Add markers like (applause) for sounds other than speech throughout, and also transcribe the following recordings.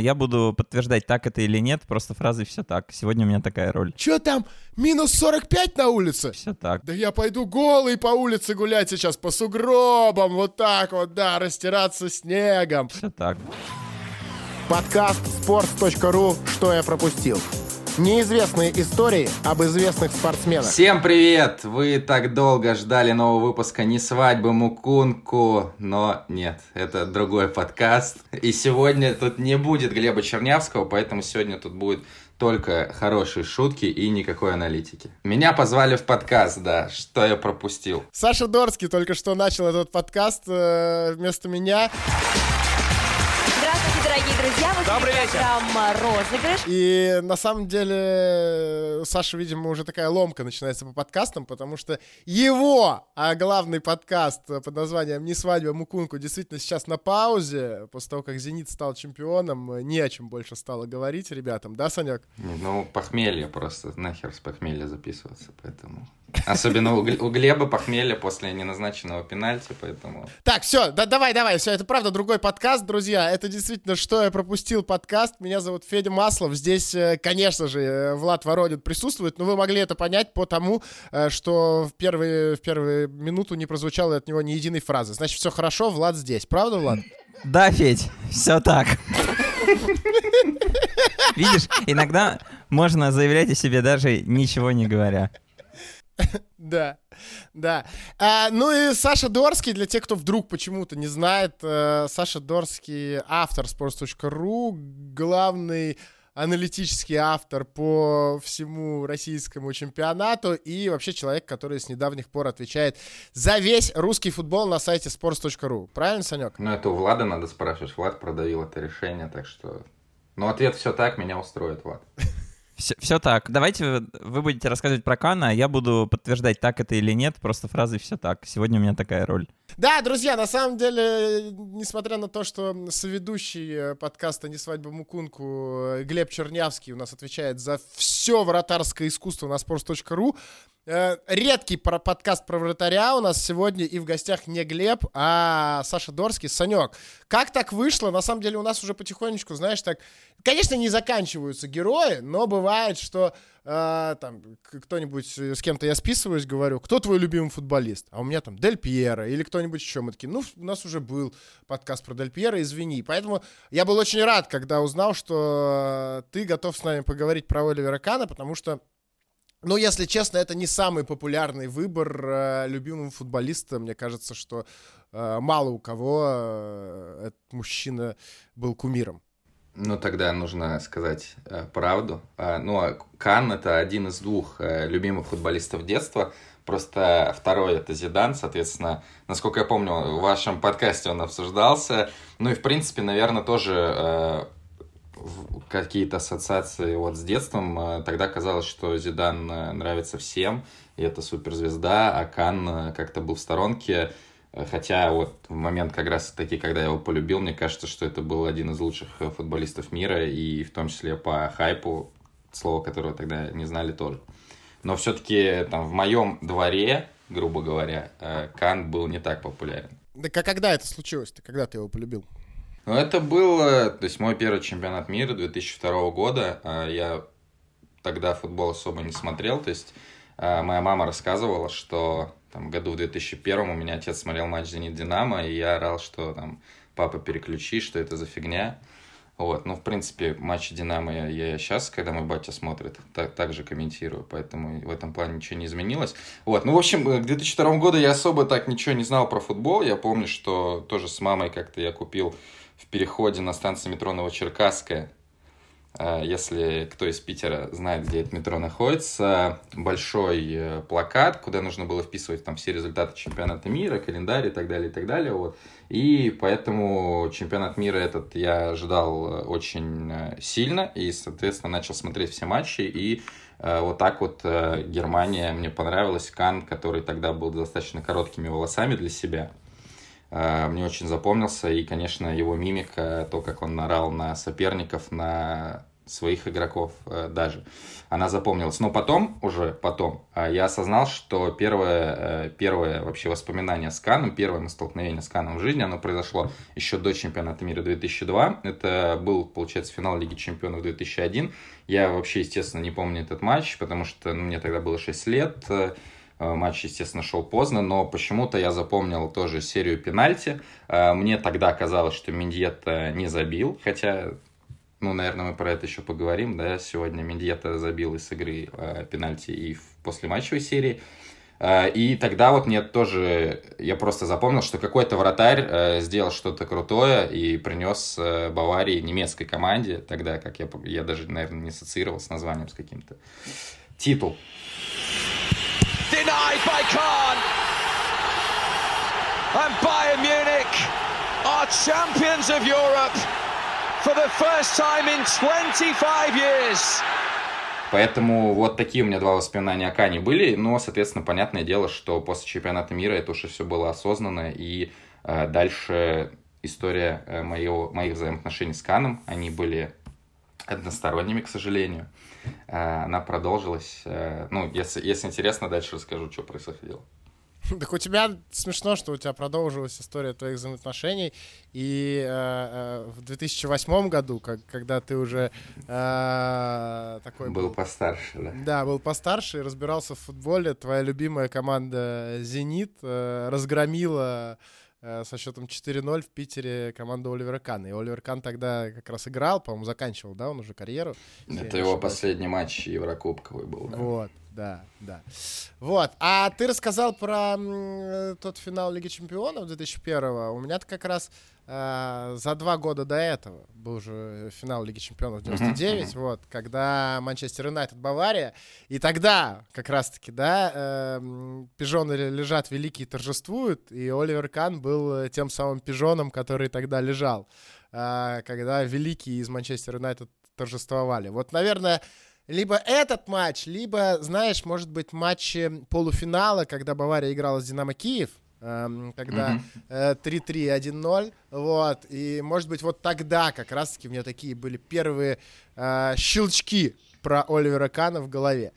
Я буду подтверждать, так это или нет, просто фразой «все так». Сегодня у меня такая роль. Чё там, минус 45 на улице? Все так. Да я пойду голый по улице гулять сейчас, по сугробам, вот так вот, да, растираться снегом. Все так. Подкаст sports.ru «Что я пропустил». Неизвестные истории об известных спортсменах. Всем привет! Вы так долго ждали нового выпуска «Не свадьбы Мукунку», но нет, это другой подкаст. И сегодня тут не будет Глеба Чернявского, поэтому сегодня тут будет только хорошие шутки и никакой аналитики. Меня позвали в подкаст, да, что я пропустил. Саша Дорский только что начал этот подкаст э, вместо меня. Дорогие друзья! Эфире Добрый вечер. программа «Розыгрыш». И на самом деле у Саши, видимо, уже такая ломка начинается по подкастам, потому что его а главный подкаст под названием «Не свадьба Мукунку» действительно сейчас на паузе, после того, как «Зенит» стал чемпионом, не о чем больше стало говорить ребятам, да, Санек? Ну, похмелье просто, нахер с похмелья записываться, поэтому... Особенно у, Гл- у Глеба похмелье после неназначенного пенальти, поэтому... Так, все, да, давай, давай, все, это правда другой подкаст, друзья. Это действительно, что я пропустил подкаст. Меня зовут Федя Маслов. Здесь, э, конечно же, э, Влад Воронин присутствует, но вы могли это понять по тому, э, что в первые, в первую минуту не прозвучало от него ни единой фразы. Значит, все хорошо, Влад здесь. Правда, Влад? Да, Федь, все так. Видишь, иногда можно заявлять о себе даже ничего не говоря. Да, да. А, ну и Саша Дорский, для тех, кто вдруг почему-то не знает, э, Саша Дорский автор sports.ru, главный аналитический автор по всему российскому чемпионату и вообще человек, который с недавних пор отвечает за весь русский футбол на сайте sports.ru. Правильно, Санек? Ну, это у Влада надо спрашивать. Влад продавил это решение, так что... Ну, ответ все так, меня устроит, Влад. Все, так. Давайте вы, будете рассказывать про Кана, а я буду подтверждать, так это или нет, просто фразой «все так». Сегодня у меня такая роль. Да, друзья, на самом деле, несмотря на то, что соведущий э, подкаста «Не свадьба Мукунку» Глеб Чернявский у нас отвечает за все вратарское искусство на sports.ru, э, редкий про подкаст про вратаря у нас сегодня и в гостях не Глеб, а Саша Дорский. Санек, как так вышло? На самом деле у нас уже потихонечку, знаешь, так... Конечно, не заканчиваются герои, но бывает, что э, там кто-нибудь э, с кем-то я списываюсь, говорю, кто твой любимый футболист? А у меня там Дель Пьеро или кто-нибудь еще. Мы такие, ну, у нас уже был подкаст про Дель Пьеро, извини. Поэтому я был очень рад, когда узнал, что э, ты готов с нами поговорить про Оливера Кана, потому что ну, если честно, это не самый популярный выбор э, любимого футболиста. Мне кажется, что э, мало у кого э, этот мужчина был кумиром. Ну, тогда нужно сказать э, правду. А, ну, а Кан это один из двух э, любимых футболистов детства. Просто второй это Зидан, соответственно, насколько я помню, в вашем подкасте он обсуждался. Ну и, в принципе, наверное, тоже э, какие-то ассоциации вот с детством. Э, Тогда казалось, что Зидан э, нравится всем, и это суперзвезда, а Кан э, как-то был в сторонке. Э, Хотя вот в момент как раз таки, когда я его полюбил, мне кажется, что это был один из лучших э, футболистов мира, и в том числе по хайпу, слово которого тогда не знали тоже. Но все-таки там в моем дворе, грубо говоря, э, Кан был не так популярен. Так а когда это случилось-то? Когда ты его полюбил? Ну, это был, то есть, мой первый чемпионат мира 2002 года. Я тогда футбол особо не смотрел, то есть, моя мама рассказывала, что там году в 2001 у меня отец смотрел матч «Зенит-Динамо», и я орал, что там, папа, переключи, что это за фигня. Вот, ну, в принципе, матчи «Динамо» я, я сейчас, когда мой батя смотрит, так, так же комментирую, поэтому в этом плане ничего не изменилось. Вот, ну, в общем, э, к 2002 году я особо так ничего не знал про футбол. Я помню, что тоже с мамой как-то я купил в переходе на станции метро Новочеркасская. А, Если кто из Питера знает, где это метро находится, большой э, плакат, куда нужно было вписывать там все результаты чемпионата мира, календарь и так далее, и так далее. Вот. И поэтому чемпионат мира этот я ждал э, очень э, сильно и, соответственно, начал смотреть все матчи. И э, вот так вот э, Германия мне понравилась. Кан, который тогда был достаточно короткими волосами для себя, э, мне очень запомнился. И, конечно, его мимика, то, как он орал на соперников, на своих игроков э, даже. Она запомнилась. Но потом, уже потом, э, я осознал, что первое, э, первое вообще воспоминание с Каном, первое столкновение с Каном в жизни, оно произошло еще до чемпионата мира 2002. Это был, получается, финал Лиги чемпионов 2001. Я вообще, естественно, не помню этот матч, потому что ну, мне тогда было 6 лет. Матч, естественно, шел поздно, но почему-то я запомнил тоже серию пенальти. Мне тогда казалось, что Миньета не забил, хотя ну, наверное, мы про это еще поговорим, да, сегодня Мендьета забил из игры э, пенальти и в послематчевой серии. Э, и тогда вот мне тоже, я просто запомнил, что какой-то вратарь э, сделал что-то крутое и принес э, Баварии немецкой команде, тогда как я, я даже, наверное, не ассоциировал с названием с каким-то, титул. Denied by Kahn. And Bayern Munich are champions of Europe for the first time in 25 years. Поэтому вот такие у меня два воспоминания о Кане были. Но, соответственно, понятное дело, что после чемпионата мира это уже все было осознанно. И э, дальше история э, моего, моих взаимоотношений с Каном, они были односторонними, к сожалению. Э, она продолжилась. Э, ну, если, если интересно, дальше расскажу, что происходило. (laughs) Так у тебя смешно, что у тебя продолжилась история твоих взаимоотношений. И э, э, в 2008 году, как, когда ты уже э, такой был... Был постарше, да. Да, был постарше и разбирался в футболе. Твоя любимая команда «Зенит» э, разгромила э, со счетом 4-0 в Питере команду Оливера Кана. И Оливер Кан тогда как раз играл, по-моему, заканчивал, да, он уже карьеру. Это его последний матч Еврокубковый был, да. Вот да, да. Вот. А ты рассказал про тот финал Лиги Чемпионов 2001 У меня-то как раз э, за два года до этого был же финал Лиги Чемпионов 99, uh-huh. вот, когда Манчестер Юнайтед Бавария. И тогда как раз-таки, да, э, пижоны лежат великие торжествуют, и Оливер Кан был тем самым пижоном, который тогда лежал, э, когда великие из Манчестер Юнайтед торжествовали. Вот, наверное, либо этот матч, либо, знаешь, может быть, матчи полуфинала, когда Бавария играла с Динамо Киев, эм, когда mm-hmm. 3-3, 1-0, вот, и, может быть, вот тогда как раз-таки у меня такие были первые э, щелчки про Оливера Кана в голове,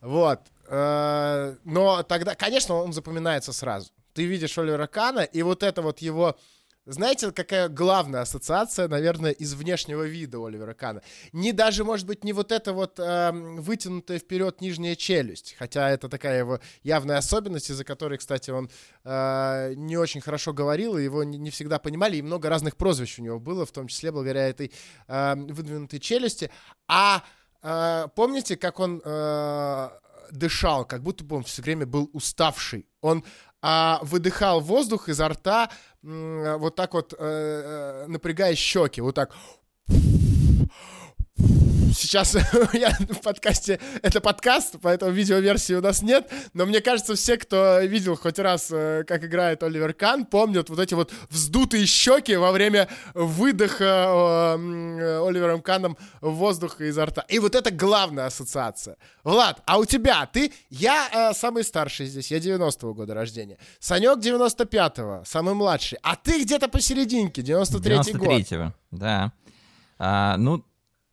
вот, э, но тогда, конечно, он запоминается сразу. Ты видишь Оливера Кана, и вот это вот его знаете, какая главная ассоциация, наверное, из внешнего вида Оливера Кана? Не даже, может быть, не вот эта вот э, вытянутая вперед нижняя челюсть, хотя это такая его явная особенность, из-за которой, кстати, он э, не очень хорошо говорил, и его не, не всегда понимали, и много разных прозвищ у него было, в том числе благодаря этой э, выдвинутой челюсти. А э, помните, как он э, дышал, как будто бы он все время был уставший. Он а выдыхал воздух изо рта вот так вот, э, э, напрягая щеки, вот так сейчас (laughs) я в подкасте, это подкаст, поэтому видеоверсии у нас нет, но мне кажется, все, кто видел хоть раз, э, как играет Оливер Кан, помнят вот эти вот вздутые щеки во время выдоха э, Оливером Каном воздуха изо рта. И вот это главная ассоциация. Влад, а у тебя, ты, я э, самый старший здесь, я 90-го года рождения. Санек 95-го, самый младший. А ты где-то посерединке, 93-й 93 год. 93-го, да. А, ну,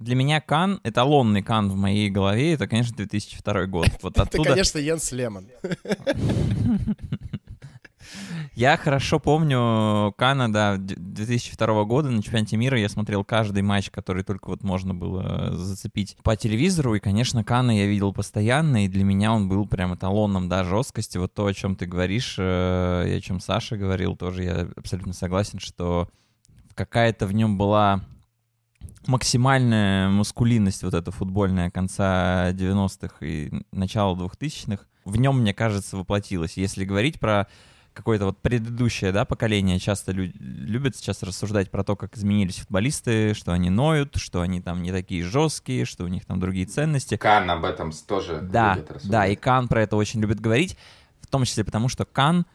для меня Кан, эталонный Кан в моей голове, это, конечно, 2002 год. (laughs) Вот оттуда... Это, конечно, Йенс Лемон. (laughs) Я хорошо помню Кана, да, 2002 года на чемпионате мира я смотрел каждый матч, который только вот можно было зацепить по телевизору, и, конечно, Кана я видел постоянно, и для меня он был прям эталоном, да, жесткости. Вот то, о чем ты говоришь, э, и о чем Саша говорил, тоже я абсолютно согласен, что какая-то в нем была максимальная маскулинность вот эта футбольная конца 90-х и начала 2000-х в нем, мне кажется, воплотилась. Если говорить про какое-то вот предыдущее да, поколение, часто лю- любят сейчас рассуждать про то, как изменились футболисты, что они ноют, что они там не такие жесткие, что у них там другие ценности. Кан об этом тоже да, любит рассуждать. Да, и Кан про это очень любит говорить, в том числе потому, что Кан —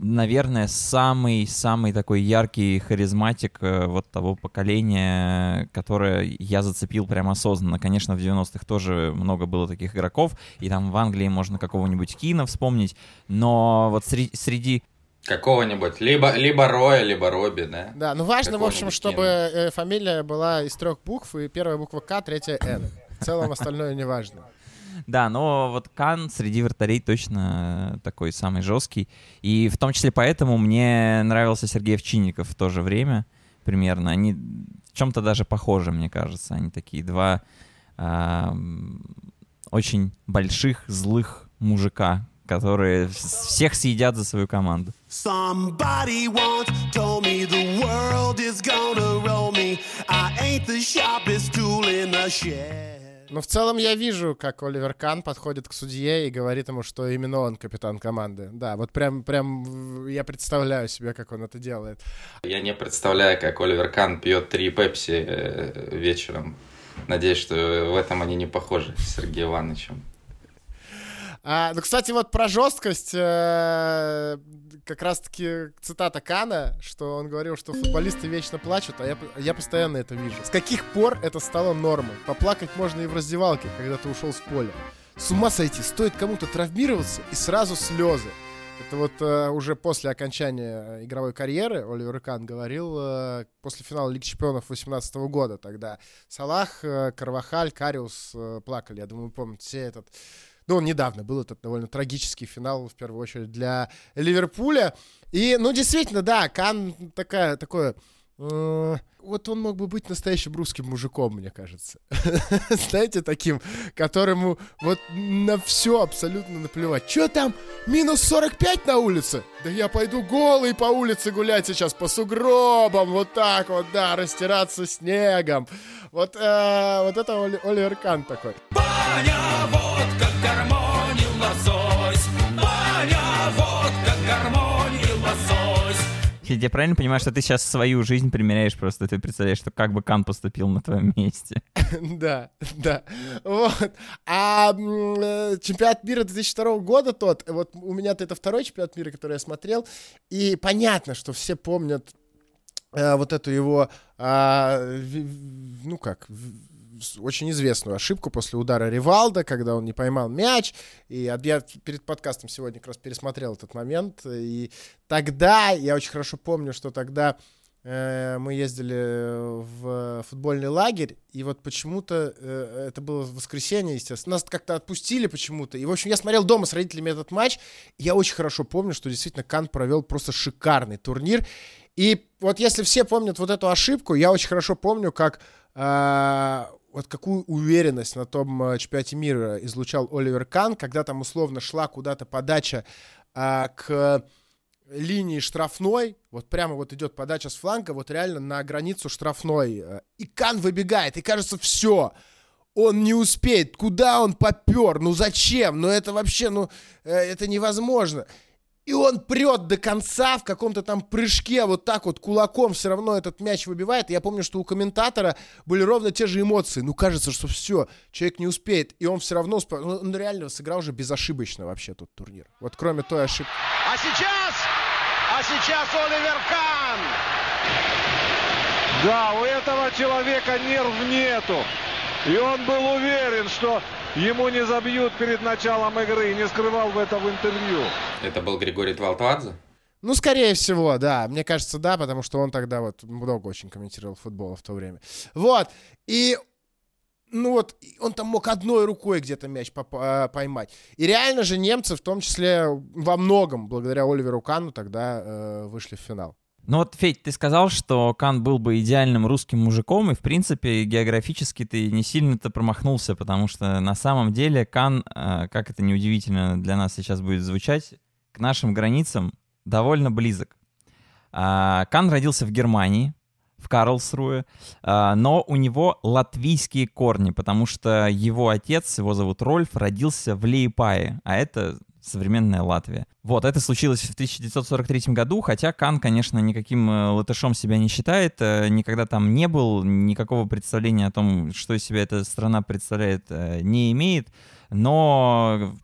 наверное, самый-самый такой яркий харизматик э, вот того поколения, которое я зацепил прямо осознанно. Конечно, в 90-х тоже много было таких игроков, и там в Англии можно какого-нибудь Кина вспомнить, но вот среди... среди... Какого-нибудь. Либо, либо Роя, либо Робби, да? Да, ну важно, в общем, чтобы э, фамилия была из трех букв, и первая буква К, третья Н. В целом остальное не важно. Да, но вот Кан среди вратарей точно э, такой самый жесткий. И в том числе поэтому мне нравился Сергей Овчинников в то же время примерно. Они в чем-то даже похожи, мне кажется. Они такие два ам, очень больших, злых мужика, которые вс- всех съедят за свою команду. Somebody once told me the world is gonna roll me. I ain't the sharpest tool in the shed. Но в целом я вижу, как Оливер Кан подходит к судье и говорит ему, что именно он капитан команды. Да, вот прям, прям я представляю себе, как он это делает. Я не представляю, как Оливер Кан пьет три пепси э, вечером. Надеюсь, что в этом они не похожи с Сергеем Ивановичем. А, ну, кстати, вот про жесткость, э, как раз-таки цитата Кана, что он говорил, что футболисты вечно плачут, а я, я постоянно это вижу. С каких пор это стало нормой? Поплакать можно и в раздевалке, когда ты ушел с поля. С ума сойти, стоит кому-то травмироваться, и сразу слезы. Это вот э, уже после окончания э, игровой карьеры Оливер Кан говорил э, после финала Лиги Чемпионов 2018 года. Тогда Салах, э, Карвахаль, Кариус э, плакали. Я думаю, вы помните все этот ну, он недавно был этот довольно трагический финал, в первую очередь, для Ливерпуля. И, ну, действительно, да, Кан такая, такое... э, вот он мог бы быть настоящим русским мужиком, мне кажется. (laughs) Знаете, таким, которому вот на все абсолютно наплевать. Че там, минус 45 на улице? Да я пойду голый по улице гулять сейчас, по сугробам, вот так вот, да, растираться снегом. Вот, э, вот это Оли- Оливер Кан такой. Я правильно понимаю, что ты сейчас свою жизнь примеряешь просто, ты представляешь, что как бы Кан поступил на твоем месте. (laughs) Да, да. Вот. А э, чемпионат мира 2002 года тот, вот у меня-то это второй чемпионат мира, который я смотрел, и понятно, что все помнят э, вот эту его, а, ну как, очень известную ошибку после удара Ривалда, когда он не поймал мяч. И я перед подкастом сегодня как раз пересмотрел этот момент. И тогда, я очень хорошо помню, что тогда э, мы ездили в футбольный лагерь, и вот почему-то э, это было воскресенье, естественно. Нас как-то отпустили почему-то. И, в общем, я смотрел дома с родителями этот матч. И я очень хорошо помню, что действительно Кан провел просто шикарный турнир. И вот если все помнят вот эту ошибку, я очень хорошо помню, как э, вот какую уверенность на том э, чемпионате мира излучал Оливер Кан, когда там условно шла куда-то подача а, к линии штрафной, вот прямо вот идет подача с фланга, вот реально на границу штрафной, э, и Кан выбегает, и кажется, все, он не успеет, куда он попер, ну зачем, ну это вообще, ну э, это невозможно. И он прет до конца в каком-то там прыжке, вот так вот кулаком все равно этот мяч выбивает. И я помню, что у комментатора были ровно те же эмоции. Ну, кажется, что все, человек не успеет. И он все равно... успе- ну, Он реально сыграл же безошибочно вообще тот турнир. Вот кроме той ошибки. А сейчас, а сейчас Оливер Кан. Да, у этого человека нерв нету. И он был уверен, что ему не забьют перед началом игры. И не скрывал в этом в интервью. Это был Григорий Твалтвадзе? Ну, скорее всего, да. Мне кажется, да, потому что он тогда вот много очень комментировал футбол в то время. Вот. И ну вот, он там мог одной рукой где-то мяч а, поймать. И реально же немцы, в том числе во многом, благодаря Оливеру Кану, тогда э, вышли в финал. Ну вот, Федь, ты сказал, что Кан был бы идеальным русским мужиком, и, в принципе, географически ты не сильно-то промахнулся, потому что на самом деле Кан, э, как это неудивительно для нас сейчас будет звучать, к нашим границам довольно близок. А, Кан родился в Германии, в Карлсруе, а, но у него латвийские корни, потому что его отец, его зовут Рольф, родился в Лейпае, а это современная Латвия. Вот, это случилось в 1943 году, хотя Кан, конечно, никаким э, латышом себя не считает, э, никогда там не был, никакого представления о том, что из себя эта страна представляет, э, не имеет, но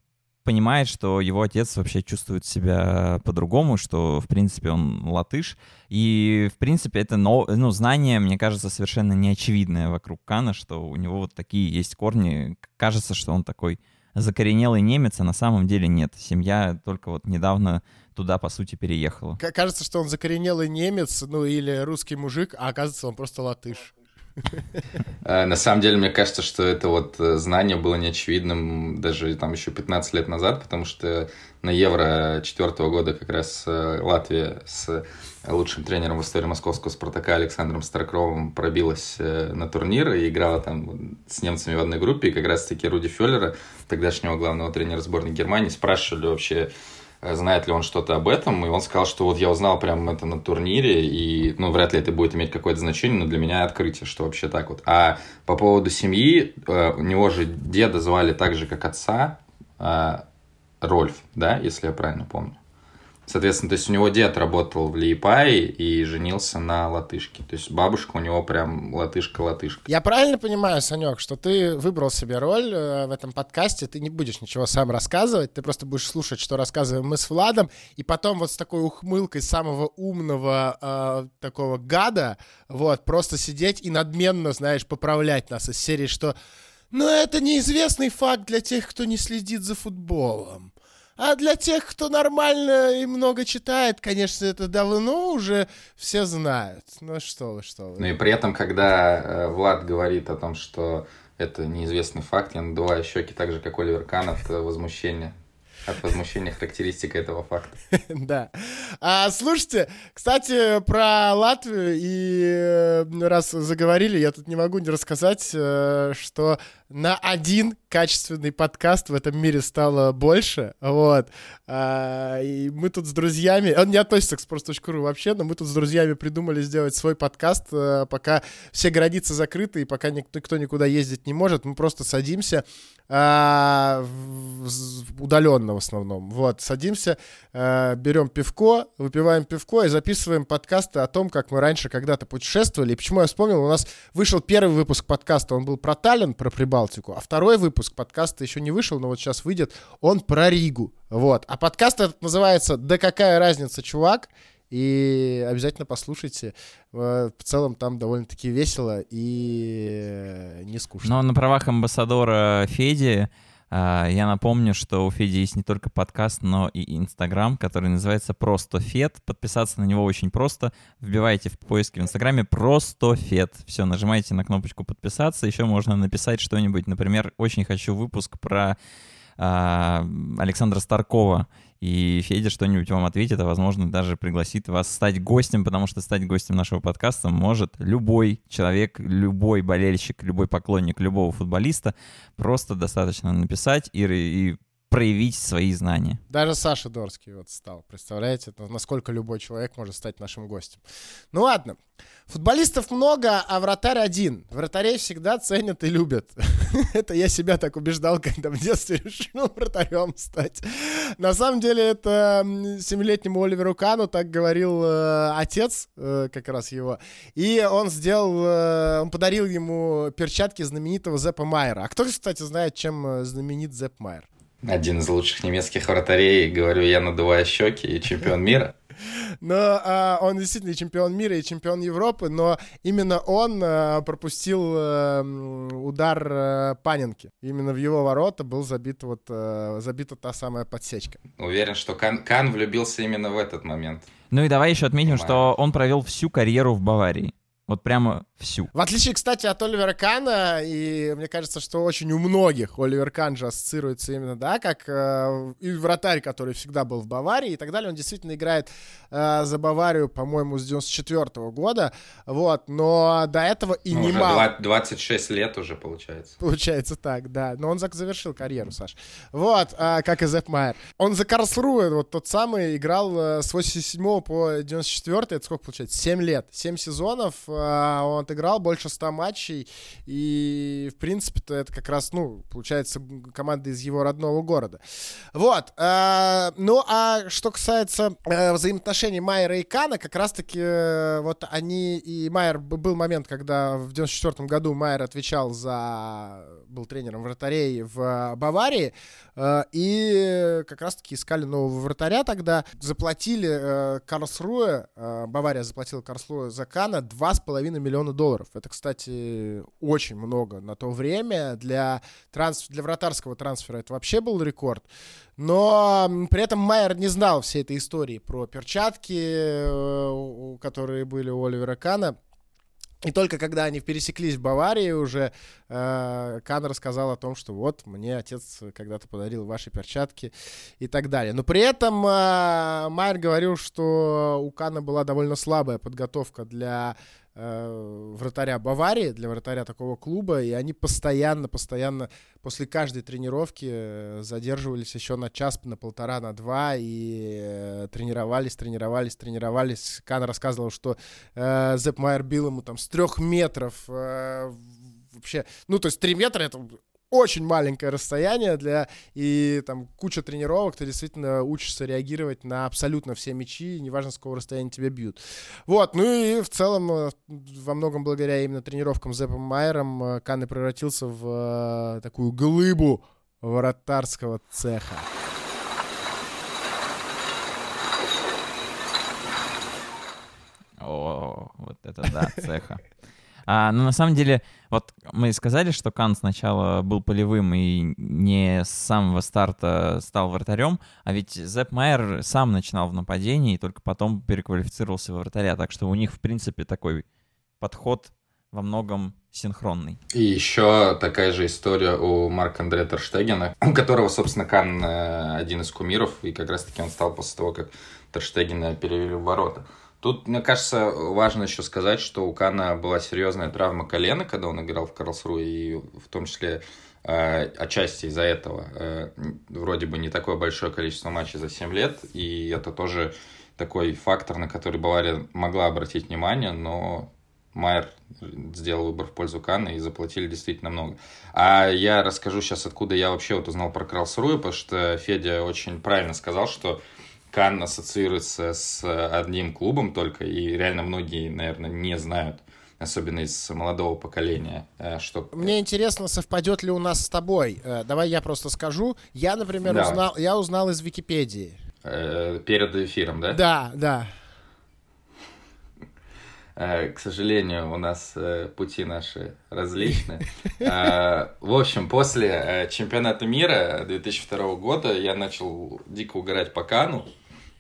понимает, что его отец вообще чувствует себя по-другому, что, в принципе, он латыш. И, в принципе, это но, ну, знание, мне кажется, совершенно неочевидное вокруг Кана, что у него вот такие есть корни. Кажется, что он такой закоренелый немец, а на самом деле нет. Семья только вот недавно туда, по сути, переехала. К- Кажется, что он закоренелый немец, ну или русский мужик, а оказывается, он просто латыш. Э, На самом деле, мне кажется, что это вот э, знание было неочевидным даже там еще 15 лет назад, потому что на Евро четвертого года как раз э, Латвия с лучшим тренером в истории московского «Спартака» Александром Старкровым пробилась на турнир и играла там с немцами в одной группе. И как раз-таки Руди Феллера, тогдашнего главного тренера сборной Германии, спрашивали вообще, знает ли он что-то об этом, и он сказал, что вот я узнал прям это на турнире, и, ну, вряд ли это будет иметь какое-то значение, но для меня открытие, что вообще так вот. А по поводу семьи, э, у него же деда звали так же, как отца, э, Рольф, да, если я правильно помню. Соответственно, то есть у него дед работал в Лиепае и женился на латышке. То есть бабушка у него прям латышка-латышка. Я правильно понимаю, Санек, что ты выбрал себе роль э, в этом подкасте, ты не будешь ничего сам рассказывать, ты просто будешь слушать, что рассказываем мы с Владом, и потом вот с такой ухмылкой самого умного э, такого гада, вот, просто сидеть и надменно, знаешь, поправлять нас из серии, что «Ну, это неизвестный факт для тех, кто не следит за футболом». А для тех, кто нормально и много читает, конечно, это давно уже все знают. Ну что вы, что вы. Ну и при этом, когда э, Влад говорит о том, что это неизвестный факт, я надуваю щеки так же, как Оливер Кан от э, возмущения. От возмущения характеристика этого факта. (laughs) Да. А, слушайте, кстати, про Латвию, и э, раз заговорили, я тут не могу не рассказать, что на один качественный подкаст в этом мире стало больше, вот. А, и мы тут с друзьями, он не относится к sports.ru вообще, но мы тут с друзьями придумали сделать свой подкаст, э, пока все границы закрыты, и пока никто, никуда ездить не может, мы просто садимся а, удаленно в основном. Вот, садимся, э, берем пивко, выпиваем пивко и записываем подкасты о том, как мы раньше когда-то путешествовали. И почему я вспомнил, у нас вышел первый выпуск подкаста, он был про Таллин, про Прибалтику, а второй выпуск подкаста еще не вышел, но вот сейчас выйдет, он про Ригу. Вот. А подкаст этот называется «Да какая разница, чувак?» И обязательно послушайте. Э, В целом там довольно-таки весело и э, не скучно. Но на правах амбассадора Феди я напомню, что у Феди есть не только подкаст, но и Инстаграм, который называется Просто Фед. Подписаться на него очень просто. Вбивайте в поиске в Инстаграме Просто Фед. Все, нажимаете на кнопочку подписаться. Еще можно написать что-нибудь. Например, очень хочу выпуск про а, Александра Старкова. И Федя что-нибудь вам ответит, а возможно даже пригласит вас стать гостем, потому что стать гостем нашего подкаста может любой человек, любой болельщик, любой поклонник любого футболиста. Просто достаточно написать и, и проявить свои знания. Даже Саша Дорский вот стал. Представляете, насколько любой человек может стать нашим гостем. Ну ладно. Футболистов много, а вратарь один. Вратарей всегда ценят и любят. (laughs) это я себя так убеждал, когда в детстве решил вратарем стать. На самом деле это семилетнему Оливеру Кану так говорил э, отец, э, как раз его. И он сделал, э, он подарил ему перчатки знаменитого Зеппа Майера. А кто, кстати, знает, чем знаменит Зепп Майер? Один из лучших немецких вратарей, говорю я, надувая щеки, и чемпион мира. (laughs) Но а, он действительно и чемпион мира, и чемпион Европы, но именно он а, пропустил а, удар а, Паненки. Именно в его ворота был забит вот, а, забита та самая подсечка. Уверен, что Кан, Кан влюбился именно в этот момент. Ну и давай еще отметим, Понимаю. что он провел всю карьеру в Баварии. Вот прямо всю. В отличие, кстати, от Оливера Кана, и мне кажется, что очень у многих Оливер Кан же ассоциируется именно, да, как э, и вратарь, который всегда был в Баварии и так далее. Он действительно играет э, за Баварию, по-моему, с 94 года, вот, но до этого и Ну, немало. два- 26 лет уже получается. Получается так, да. Но он зак- завершил карьеру, Саш. Вот, а, как и Зепп Майер. Он за Карлсруэ, вот тот самый, играл э, с 87 по 94, это сколько получается? 7 лет. 7 сезонов а, он отыграл, больше 100 матчей. И, в принципе-то, это как раз, ну, получается, команда из его родного города. Вот. а, ну, а что касается э, взаимоотношений Майера и Кана, как раз-таки э, вот они и Майер, был момент, когда в 94 году Майер отвечал за... был тренером вратарей в э, Баварии, э, и как раз-таки искали нового вратаря тогда, заплатили э, Карлсруэ, э, Бавария заплатила Карлсруэ за Кана 2,5 миллиона долларов. Это, кстати, очень много на то время. Для, транс... для вратарского трансфера это вообще был рекорд. Но при этом Майер не знал всей этой истории про перчатки, э, которые были у Оливера Кана. И только когда они пересеклись в Баварии уже, э, Кан рассказал о том, что вот, мне отец когда-то подарил ваши перчатки и так далее. Но при этом э, Майер говорил, что у Кана была довольно слабая подготовка для вратаря Баварии, для вратаря такого клуба, и они постоянно, постоянно после каждой тренировки э, задерживались еще на час, на полтора, на два, и э, тренировались, тренировались, тренировались. Кан рассказывал, что э, Зепп Майер бил ему там с трех метров э, вообще, ну, то есть три метра это очень маленькое расстояние для и там куча тренировок, ты действительно учишься реагировать на абсолютно все мячи, неважно с какого расстояния тебя бьют. Вот, ну и в целом э, во многом благодаря именно тренировкам с Зеппом Майером э, Кан и превратился в э, такую глыбу вратарского цеха. О, вот это да, цеха. А, ну, на самом деле, вот мы сказали, что Кан сначала был полевым и не с самого старта стал вратарем, а ведь Зепп Майер сам начинал в нападении и только потом переквалифицировался в вратаря, так что у них, в принципе, такой подход во многом синхронный. И еще такая же история у Марка Андрея Терштегена, у которого, собственно, Кан э, один из кумиров, и как раз-таки он стал после того, как Терштегена перевели в ворота. Тут, мне кажется, важно еще сказать, что у Кана была серьезная травма колена, когда он играл в Карлсруе, и в том числе э, отчасти из-за этого. Э, вроде бы не такое большое количество матчей за 7 лет, и это тоже такой фактор, на который Бавария могла обратить внимание, но Майер сделал выбор в пользу Кана и заплатили действительно много. А я расскажу сейчас, откуда я вообще вот узнал про Карлсруе, потому что Федя очень правильно сказал, что Кан ассоциируется с одним клубом только, и реально многие, наверное, не знают, особенно из молодого поколения, э, что... Мне интересно, совпадет ли у нас с тобой. Э, Давай я просто скажу. Я, например, Давай. узнал, я узнал из Википедии. э, перед эфиром, да? Да, да. Э, К сожалению, у нас э, пути наши различны. Э, В общем, после э, чемпионата мира 2002 года я начал дико угорать по Кану.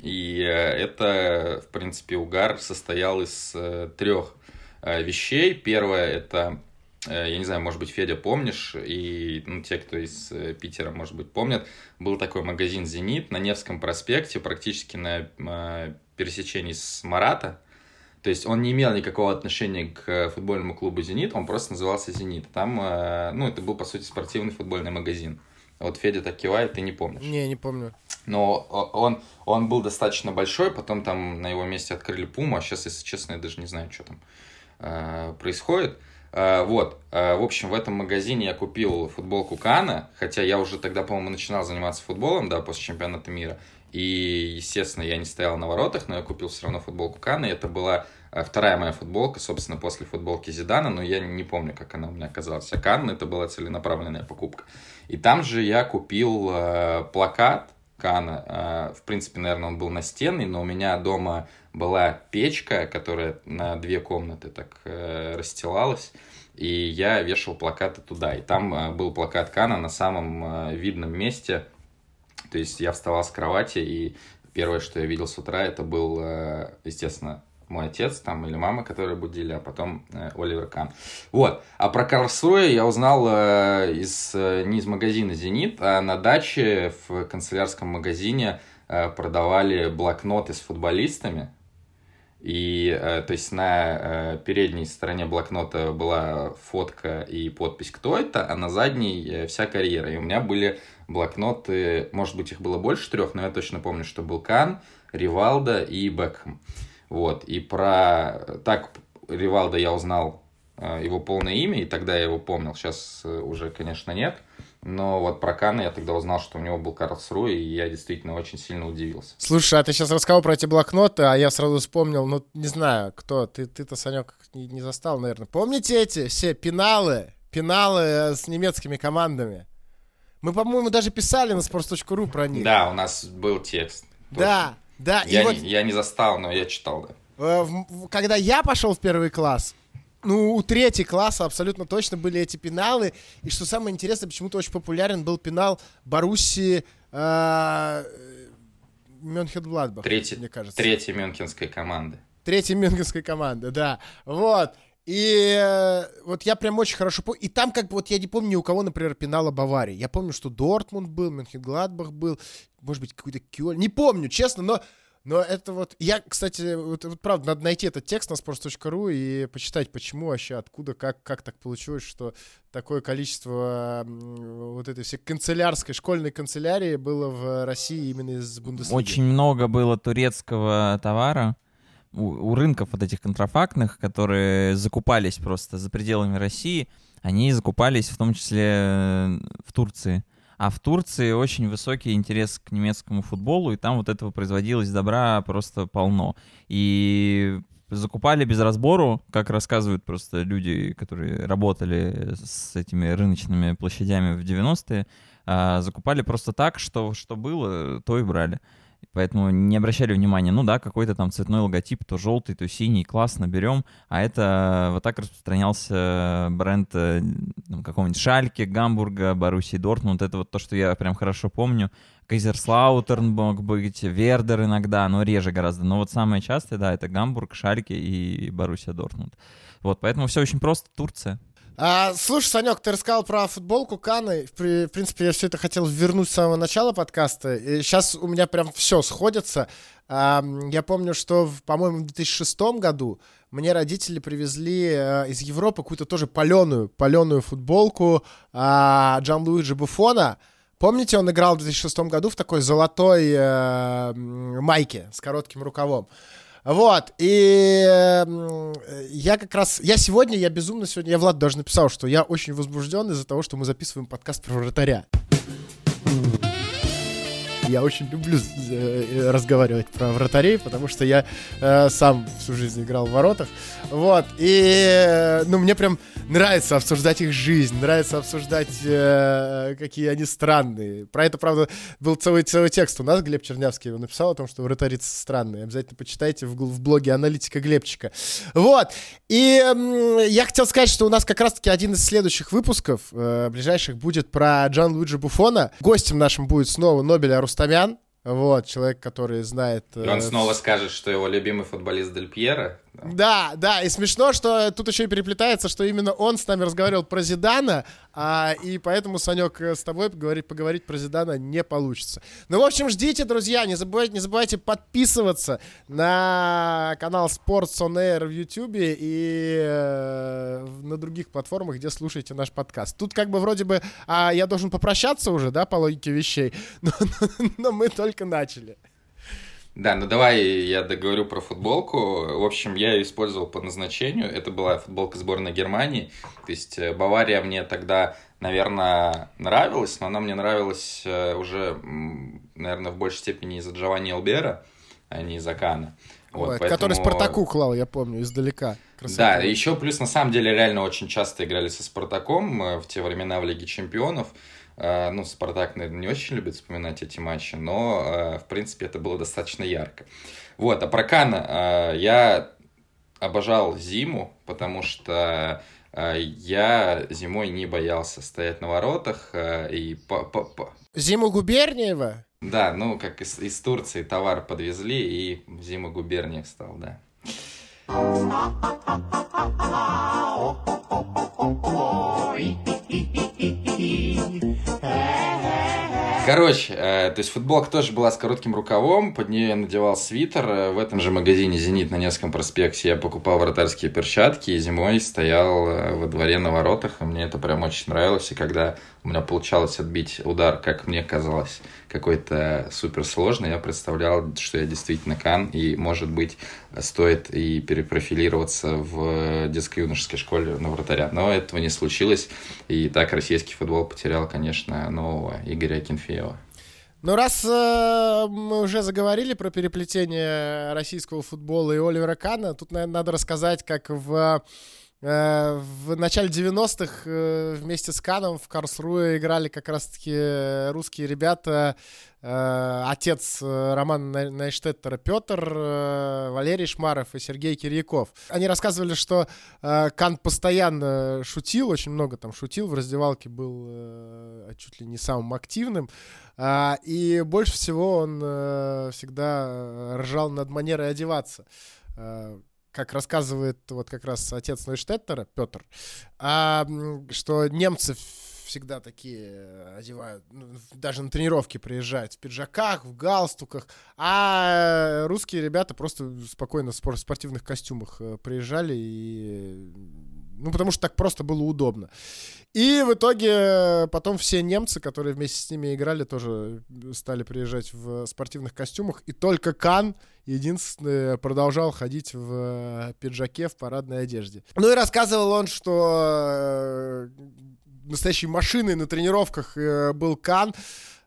И э, это, в принципе, угар состоял из э, трех э, вещей. Первое это, я не знаю, может быть, Федя помнишь, и ну, те, кто из Питера, может быть, помнят, был такой магазин «Зенит» на Невском проспекте, практически на пересечении с Марата. То есть он не имел никакого отношения к футбольному клубу «Зенит», он просто назывался «Зенит». Там, ну, это был, по сути, спортивный футбольный магазин. Вот Федя так кивает, ты не помнишь. Не, не помню. Но о- он, он был достаточно большой, потом там на его месте открыли Пуму, а сейчас, если честно, я даже не знаю, что там э, происходит. Э, вот, Э, в общем, в этом магазине я купил футболку Кана, хотя я уже тогда, по-моему, начинал заниматься футболом, да, после чемпионата мира. И, естественно, я не стоял на воротах, но я купил все равно футболку Кана, и это была э, вторая моя футболка, собственно, после футболки Зидана, но я не помню, как она у меня оказалась. А Кан, это была целенаправленная покупка. И там же я купил э, плакат Кана. Э, в принципе, наверное, он был настенный, но у меня дома была печка, которая на две комнаты так э, расстилалась. И я вешал плакаты туда. И там э, был плакат Кана на самом э, видном месте. То есть я вставал с кровати, и первое, что я видел с утра, это был, э, естественно, мой отец там или мама, которые будили, а потом э, Оливер Кан. Вот. А про Карлсруэ я узнал э, из, э, не из магазина «Зенит», а на даче в канцелярском магазине э, продавали блокноты с футболистами. И, э, то есть, на э, передней стороне блокнота была фотка и подпись «Кто это?», а на задней э, вся карьера. И у меня были блокноты, может быть, их было больше трех, но я точно помню, что был Кан, Ривалда и Бекхэм. Вот, и про... Так, Ривалда я узнал э, его полное имя, и тогда я его помнил, сейчас э, уже, конечно, нет. Но вот про Кана я тогда узнал, что у него был Карлсруэ, и я действительно очень сильно удивился. Слушай, а ты сейчас рассказал про эти блокноты, а я сразу вспомнил, ну, не знаю, кто, ты, ты-то, Санек, не, не застал, наверное. Помните эти все пеналы? Пеналы э, с немецкими командами? Мы, по-моему, даже писали на sports.ru про них. Да, у нас был текст. Да, да. И Я, вот не, я не застал, но я читал, да. э, когда я пошел в первый класс, ну, у третьего класса абсолютно точно были эти пеналы. И что самое интересное, почему-то очень популярен был пенал Боруссии э, Мюнхен-Гладбах, Третий, мне кажется. третьей мюнхенской команды. Третьей мюнхенской команды, да. Вот. И э, вот я прям очень хорошо помню. И там как бы вот я не помню ни у кого, например, пенала Баварии. Я помню, что Дортмунд был, Мюнхен-Гладбах был, может быть, какой-то Кёль. Не помню, честно, но но это вот... Я, кстати, вот, вот правда, надо найти этот текст на sports.ru и почитать, почему вообще, откуда, как, как так получилось, что такое количество вот этой всей канцелярской, школьной канцелярии было в России именно из Бундеслиги. Очень много было турецкого товара у, у рынков вот этих контрафактных, которые закупались просто за пределами России. Они закупались в том числе э, в Турции. А в Турции очень высокий интерес к немецкому футболу, и там вот этого производилось добра просто полно. И закупали без разбору, как рассказывают просто люди, которые работали с этими рыночными площадями в 90-е, а, закупали просто так, что, что было, то и брали. Поэтому не обращали внимания, ну да, какой-то там цветной логотип, то желтый, то синий, классно, берем. А это вот так распространялся бренд э, какого-нибудь Шальки, Гамбурга, Боруссии, Дортмунд. Это вот то, что я прям хорошо помню. Кайзерслаутерн мог быть, Вердер иногда, но реже гораздо. Но вот самое частое, да, это Гамбург, Шальки и Боруссия Дортмунд. Вот, поэтому все очень просто. Турция. А, слушай, Санек, ты рассказал про футболку Каны. В, при- в принципе, я все это хотел вернуть с самого начала подкаста. И сейчас у меня прям все сходится. А, я помню, что, по-моему, в 2006 году мне родители привезли э, из Европы какую-то тоже паленую, паленую футболку а, Джан-Луиджи Буфона. Помните, он играл в 2006 году в такой золотой э, майке с коротким рукавом. Вот, и м, я как раз, я сегодня, я безумно сегодня, я Влад даже написал, что я очень возбужден из-за того, что мы записываем подкаст про вратаря. Я очень люблю э, разговаривать про вратарей, потому что я э, сам всю жизнь играл в воротах. Вот. И, э, ну, мне прям нравится обсуждать их жизнь, нравится обсуждать, э, какие они странные. Про это, правда, был целый, целый текст у нас. Глеб Чернявский его написал о том, что вратари странные. Обязательно почитайте в, в блоге аналитика Глебчика. Вот. И я хотел сказать, что у нас как раз-таки один из следующих выпусков э, ближайших будет про Джан Луиджи Буфона. Гостем нашим будет снова Нобеля Рустамян. Вот, человек, который знает... И он э, снова скажет, что его любимый футболист Дель Пьеро. Да, да, и смешно, что тут еще и переплетается, что именно он с нами разговаривал про Зидана, а, и поэтому, Санек, э, с тобой поговорить, поговорить про Зидана не получится. Ну, в общем, ждите, друзья, не забывайте, не забывайте подписываться на канал Sports on Air в YouTube и э, на других платформах, где слушаете наш подкаст. Тут как бы вроде бы а, я должен попрощаться уже, да, по логике вещей, (laughs) но, но- но мы только начали. Да, ну давай я договорю про футболку. В общем, я ее использовал по назначению. Это была футболка сборной Германии. То есть э, Бавария мне тогда, наверное, нравилась, но она мне нравилась э, уже, наверное, в большей степени из-за Джованни Элбера, а не из-за Кана. Вот, Ой, поэтому- Который Спартаку клал, я помню, издалека. Красота. Да, еще плюс на самом деле реально очень часто играли со Спартаком э, в те времена в Лиге Чемпионов. Э, Ну, Спартак, наверное, не очень любит вспоминать эти матчи, но, э, в принципе, это было достаточно ярко. Вот, а про Кана э, я обожал зиму, потому что я зимой не боялся стоять на воротах и по- по- по- Зиму Губерниева? да, ну, как из, из Турции товар подвезли, и в зиму губерниев стал, да. Hey, hey, hey. Короче, э, то есть футболка тоже была с коротким рукавом, под нее я надевал свитер. Э, В этом же магазине «Зенит» на Невском проспекте я покупал вратарские перчатки и зимой стоял э, во дворе на воротах, и мне это прям очень нравилось. И когда у меня получалось отбить удар, как мне казалось, какой-то суперсложный, я представлял, что я действительно кан, и, может быть, стоит и перепрофилироваться в детско-юношеской школе на вратаря. Но этого не случилось, и так российский футбол потерял, конечно, нового Игоря Акинфеева. Ну, раз э, мы уже заговорили про переплетение российского футбола и Оливера Кана, тут, наверное, надо рассказать, как в Э, В начале 90-х э, вместе с Каном в Карлсруе играли как раз-таки русские ребята. Э, Отец э, Романа Най- Найштеттера Петр, э, Валерий Шмаров и Сергей Кирьяков. Они рассказывали, что э, Кан постоянно шутил, очень много там шутил, в раздевалке был чуть ли не самым активным. А, И больше всего он всегда ржал над манерой одеваться. Как рассказывает вот как раз отец Нойштеттера, Петр, а, что немцы всегда такие э, одевают, ну, даже на тренировки приезжают в пиджаках, в галстуках, а русские ребята просто спокойно в спор- спортивных костюмах э, приезжали и ну, потому что так просто было удобно. И в итоге э, потом все немцы, которые вместе с ними играли, тоже стали приезжать в спортивных костюмах. И только Кан, единственный, продолжал ходить в э, пиджаке, в парадной одежде. Ну и рассказывал он, что э, настоящей машиной на тренировках э, был Кан.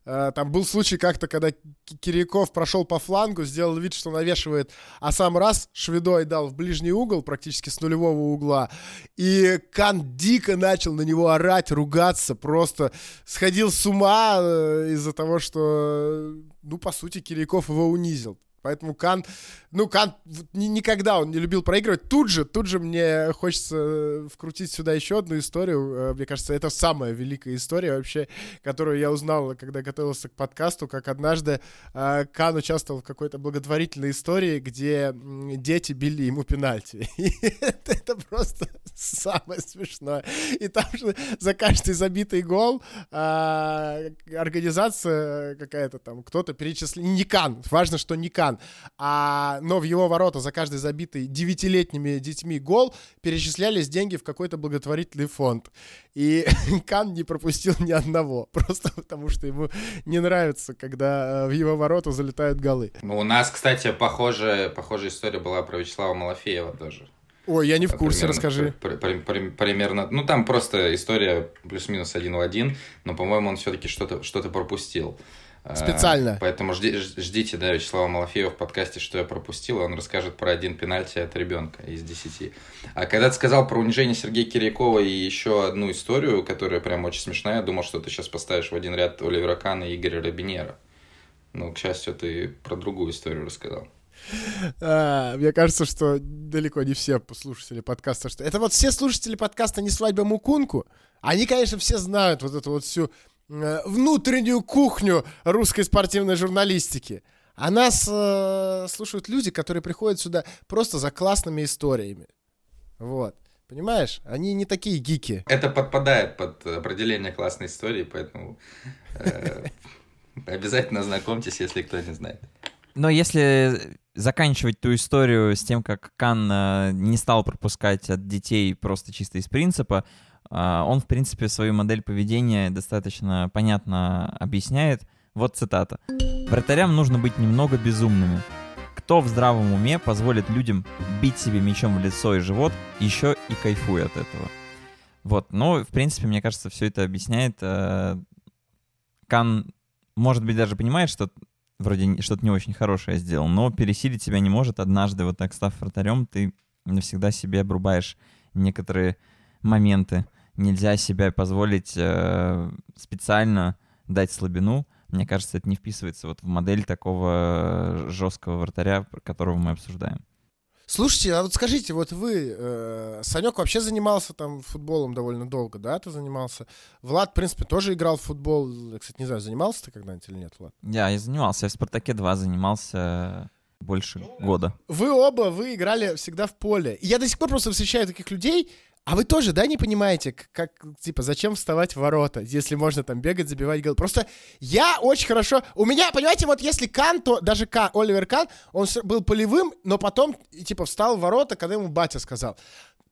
Э, Там был случай как-то, когда К- Кирьяков прошел по флангу, сделал вид, что навешивает, а сам раз шведой дал в ближний угол, практически с нулевого угла. И Кан дико начал на него орать, ругаться, просто сходил с ума э, из-за того, что, ну, по сути, Кирьяков его унизил. Поэтому Кан, ну, Кан никогда он не любил проигрывать. Тут же, тут же мне хочется э, вкрутить сюда еще одну историю. Э, Мне кажется, это самая великая история вообще, которую я узнал, когда готовился к подкасту, как однажды э, Кан участвовал в какой-то благотворительной истории, где дети били ему пенальти. (laughs) И это, это просто самое смешное. И там же за каждый забитый гол организация какая-то там, кто-то перечислил, не Кан, важно, что не Кан, а, но в его ворота за каждый забитый девятилетними детьми гол перечислялись деньги в какой-то благотворительный фонд. И (laughs) Кан не пропустил ни одного, просто потому что ему не нравится, когда э, в его ворота залетают голы. Ну, у нас, кстати, похожая, похожая история была про Вячеслава Малафеева тоже. Ой, я не в курсе, Примерно- расскажи. при- при- при- примерно, ну там просто история плюс-минус один в один, но, по-моему, он все-таки что-то что пропустил. А, Специально. Поэтому жди- ждите, да, Вячеслава Малафеева в подкасте, что я пропустил, и он расскажет про один пенальти от ребенка из десяти. А когда ты сказал про унижение Сергея Кирьякова и еще одну историю, которая прям очень смешная, я думал, что ты сейчас поставишь в один ряд Оливера Кана и Игоря Робинера. Ну, к счастью, ты про другую историю рассказал. А, мне кажется, что далеко не все слушатели подкаста, что это вот все слушатели подкаста «Не свадьба Мукунку», они, конечно, все знают вот эту вот всю э, внутреннюю кухню русской спортивной журналистики. А нас э, слушают люди, которые приходят сюда просто за классными историями. Вот. Понимаешь? Они не такие гики. Это подпадает под определение классной истории, поэтому э, обязательно знакомьтесь, если кто не знает. Но если заканчивать ту историю с тем, как Кан э, не стал пропускать от детей просто чисто из принципа, э, он, в принципе, свою модель поведения достаточно понятно объясняет. Вот цитата. «Вратарям нужно быть немного безумными. Кто в здравом уме позволит людям бить себе мечом в лицо и живот, еще и кайфует от этого?» Вот, ну, в принципе, мне кажется, все это объясняет. э, Кан, может быть, даже понимает, что вроде что-то не очень хорошее сделал, но пересилить себя не может. Однажды, вот так став вратарем, ты навсегда себе обрубаешь некоторые моменты. Нельзя себе позволить э, специально дать слабину. Мне кажется, это не вписывается вот в модель такого жесткого вратаря, которого мы обсуждаем. Слушайте, а вот скажите, вот вы, э, Санек вообще занимался там футболом довольно долго, да, ты занимался? Влад, в принципе, тоже играл в футбол. Я, кстати, не знаю, занимался ты когда-нибудь или нет, Влад? Я, я занимался, я в «Спартаке 2» занимался больше года. Вы оба, вы играли всегда в поле. И я до сих пор просто встречаю таких людей, а вы тоже, да, не понимаете, как, типа, зачем вставать в ворота, если можно там бегать, забивать гол? Просто я очень хорошо... У меня, понимаете, вот если Кан, то даже Кан, Оливер Кан, он был полевым, но потом, типа, встал в ворота, когда ему батя сказал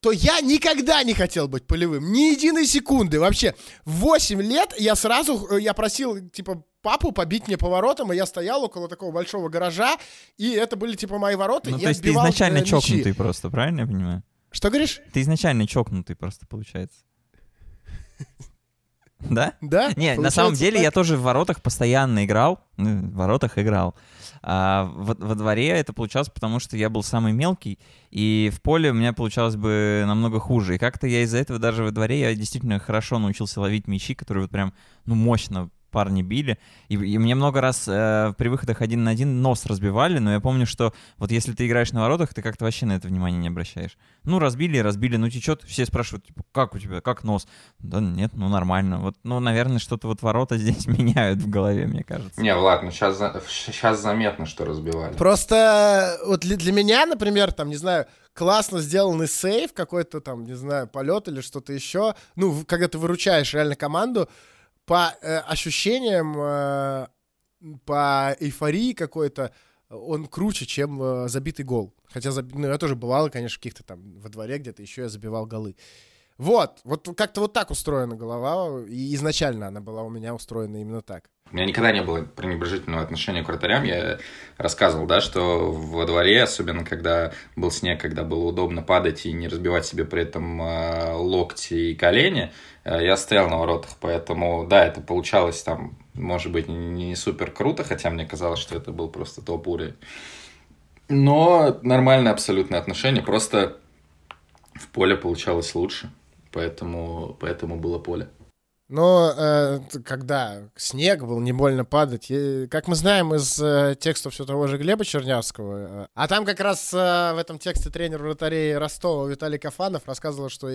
то я никогда не хотел быть полевым. Ни единой секунды. Вообще, в 8 лет я сразу, э, я просил, типа, папу побить мне поворотом, и я стоял около такого большого гаража, и это были, типа, мои ворота. Ну, то есть ты изначально э, мячи. чокнутый просто, правильно я понимаю? Что говоришь? Ты изначально чокнутый просто, получается. Да? Да? Не, на самом деле так? я тоже в воротах постоянно играл. Ну, в воротах играл. А во, во дворе это получалось, потому что я был самый мелкий, и в поле у меня получалось бы намного хуже. И как-то я из-за этого даже во дворе я действительно хорошо научился ловить мячи, которые вот прям, ну, мощно парни били. И, и мне много раз э, при выходах один на один нос разбивали, но я помню, что вот если ты играешь на воротах, ты как-то вообще на это внимание не обращаешь. Ну, разбили, разбили, ну течет, все спрашивают, типа, как у тебя, как нос? Да нет, ну нормально. Вот, ну, наверное, что-то вот ворота (laughs) здесь меняют в голове, мне кажется. Не, Влад, ну сейчас, сейчас заметно, что разбивали. Просто вот для, для меня, например, там, не знаю, классно сделанный сейв, какой-то там, не знаю, полет или что-то еще. Ну, когда ты выручаешь реально команду, по э, ощущениям, э, по эйфории какой-то, он круче, чем э, забитый гол. Хотя, ну, я тоже бывал, конечно, в каких-то там во дворе где-то еще я забивал голы. Вот, вот как-то вот так устроена голова, и изначально она была у меня устроена именно так. У меня никогда не было пренебрежительного отношения к вратарям. Я рассказывал, да, что во дворе, особенно когда был снег, когда было удобно падать и не разбивать себе при этом э, локти и колени, я стоял на воротах. Поэтому, да, это получалось там, может быть, не, не супер круто, хотя мне казалось, что это был просто топ уровень. Но нормальное абсолютное отношение, просто в поле получалось лучше. Поэтому, поэтому было поле. Но э, когда снег был, не больно падать, и, как мы знаем из э, текстов все того же Глеба Чернявского, э, а там как раз э, в этом тексте тренер вратарей Ростова Виталий Кафанов рассказывал, что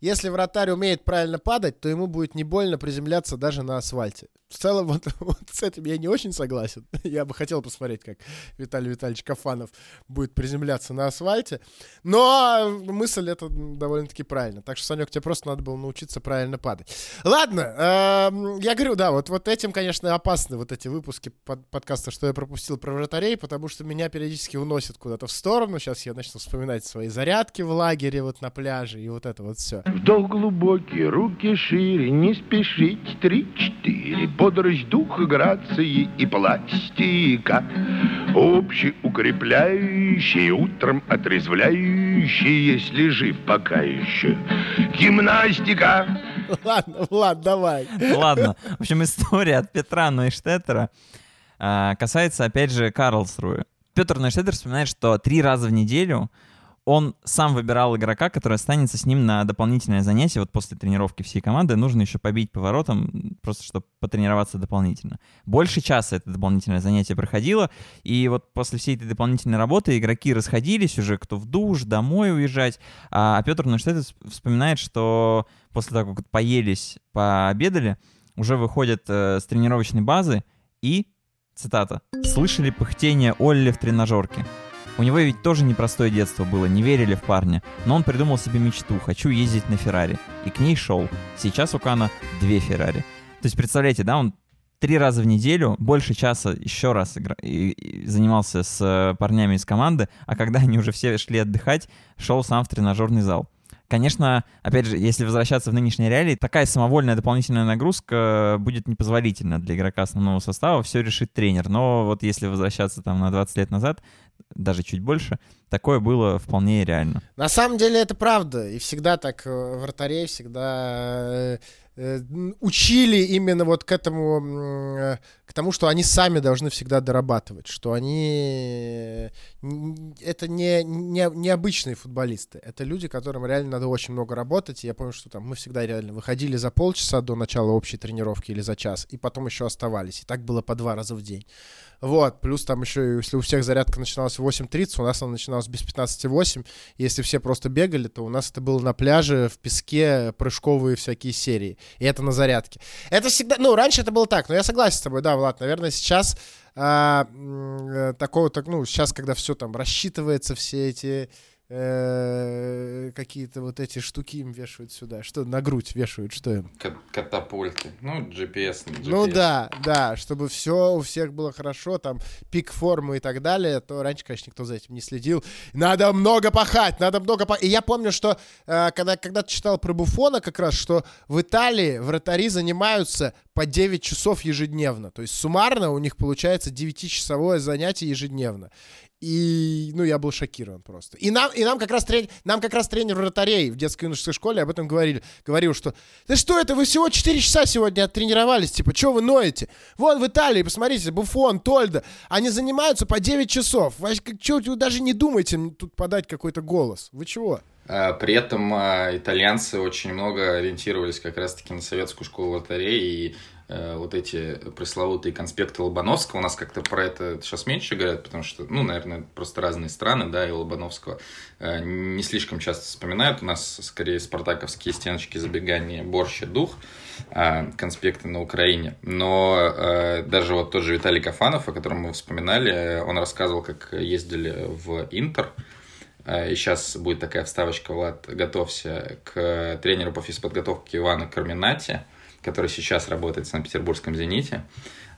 если вратарь умеет правильно падать, то ему будет не больно приземляться даже на асфальте. В целом, вот, (laughs) вот с этим я не очень согласен. (laughs) Я бы хотел посмотреть, как Виталий Витальевич Кафанов будет приземляться на асфальте. Но мысль это довольно-таки правильно. Так что, Санек, тебе просто надо было научиться правильно падать. Ладно, эм, я говорю, да, вот, вот этим, конечно, опасны вот эти выпуски под- подкаста, что я пропустил про вратарей, потому что меня периодически уносят куда-то в сторону. Сейчас я начну вспоминать свои зарядки в лагере, вот на пляже, и вот это вот все. Вдох глубокий, руки шире, не спешить, три-четыре. Бодрость духа, грации и пластика. Общеукрепляющие, утром отрезвляющие, если жив пока еще. Гимнастика. Ладно, Влад, давай. Ладно. В общем, история от Петра Нойштеттера а, касается, опять же, Карлсруэ. Петр Нойштеттер вспоминает, что три раза в неделю он сам выбирал игрока, который останется с ним на дополнительное занятие. Вот после тренировки всей команды нужно еще побить поворотом, просто чтобы потренироваться дополнительно. Больше часа это дополнительное занятие проходило, и вот после всей этой дополнительной работы игроки расходились уже, кто в душ, домой уезжать. А Петр Нойштеттер вспоминает, что после того, как поелись, пообедали, уже выходят э, с тренировочной базы и, цитата, «слышали пыхтение Олли в тренажерке». У него ведь тоже непростое детство было, не верили в парня, но он придумал себе мечту «хочу ездить на Феррари», и к ней шел. Сейчас у Кана две Феррари. То есть, представляете, да, он три раза в неделю, больше часа еще раз игра- и- и занимался с э, парнями из команды, а когда они уже все шли отдыхать, шел сам в тренажерный зал. Конечно, опять же, если возвращаться в нынешние реалии, такая самовольная дополнительная нагрузка будет непозволительна для игрока основного состава, все решит тренер. Но вот если возвращаться там на 20 лет назад, даже чуть больше, такое было вполне реально. На самом деле это правда. И всегда так э, вратарей всегда э, э, учили именно вот к этому, к тому, что они сами должны всегда дорабатывать, что они... Это не, не, необычные футболисты. Это люди, которым реально надо очень много работать. Я помню, что там мы всегда реально выходили за полчаса до начала общей тренировки или за час, и потом еще оставались. И так было по два раза в день. Вот, плюс там еще, если у всех зарядка начиналась в 8.30, у нас она начиналась без 15.08. Если все просто бегали, то у нас это было на пляже, в песке, прыжковые всякие серии. И это на зарядке. Это всегда, ну, раньше это было так, но я согласен с тобой, да, Влад, наверное, сейчас а, э, такого, так, ну, сейчас, когда все там рассчитывается, все эти э, какие-то вот эти штуки им вешают сюда. Что, на грудь вешают, что им? Кат- Катапульты. Ну, GPS, GPS. Ну да, да, чтобы все у всех было хорошо, там пик формы и так далее, то раньше, конечно, никто за этим не следил. Надо много пахать, надо много пахать. И я помню, что э, когда когда читал про Буфона как раз, что в Италии вратари занимаются по 9 часов ежедневно. То есть суммарно у них получается 9-часовое занятие ежедневно. И, ну, я был шокирован просто. И нам, и нам как раз тренер, нам как раз тренер вратарей в детской юношеской школе об этом говорили. Говорил, что да что это, вы всего 4 часа сегодня оттренировались, типа, что вы ноете? Вон в Италии, посмотрите, Буфон, Тольда, они занимаются по 9 часов. Что вы даже не думаете тут подать какой-то голос? Вы чего? А, При этом а, итальянцы очень много ориентировались как раз-таки на советскую школу вратарей и вот эти пресловутые конспекты Лобановского. У нас как-то про это сейчас меньше говорят, потому что, ну, наверное, просто разные страны, да, и Лобановского э, не слишком часто вспоминают. У нас скорее спартаковские стеночки забегания борщ и дух, а конспекты на Украине. Но э, даже вот тот же Виталий Кафанов, о котором мы вспоминали, э, он рассказывал, как ездили в Интер, Э, и сейчас будет такая вставочка, Влад, готовься к тренеру по физподготовке Ивану Карминати, который сейчас работает в Санкт-Петербургском «Зените».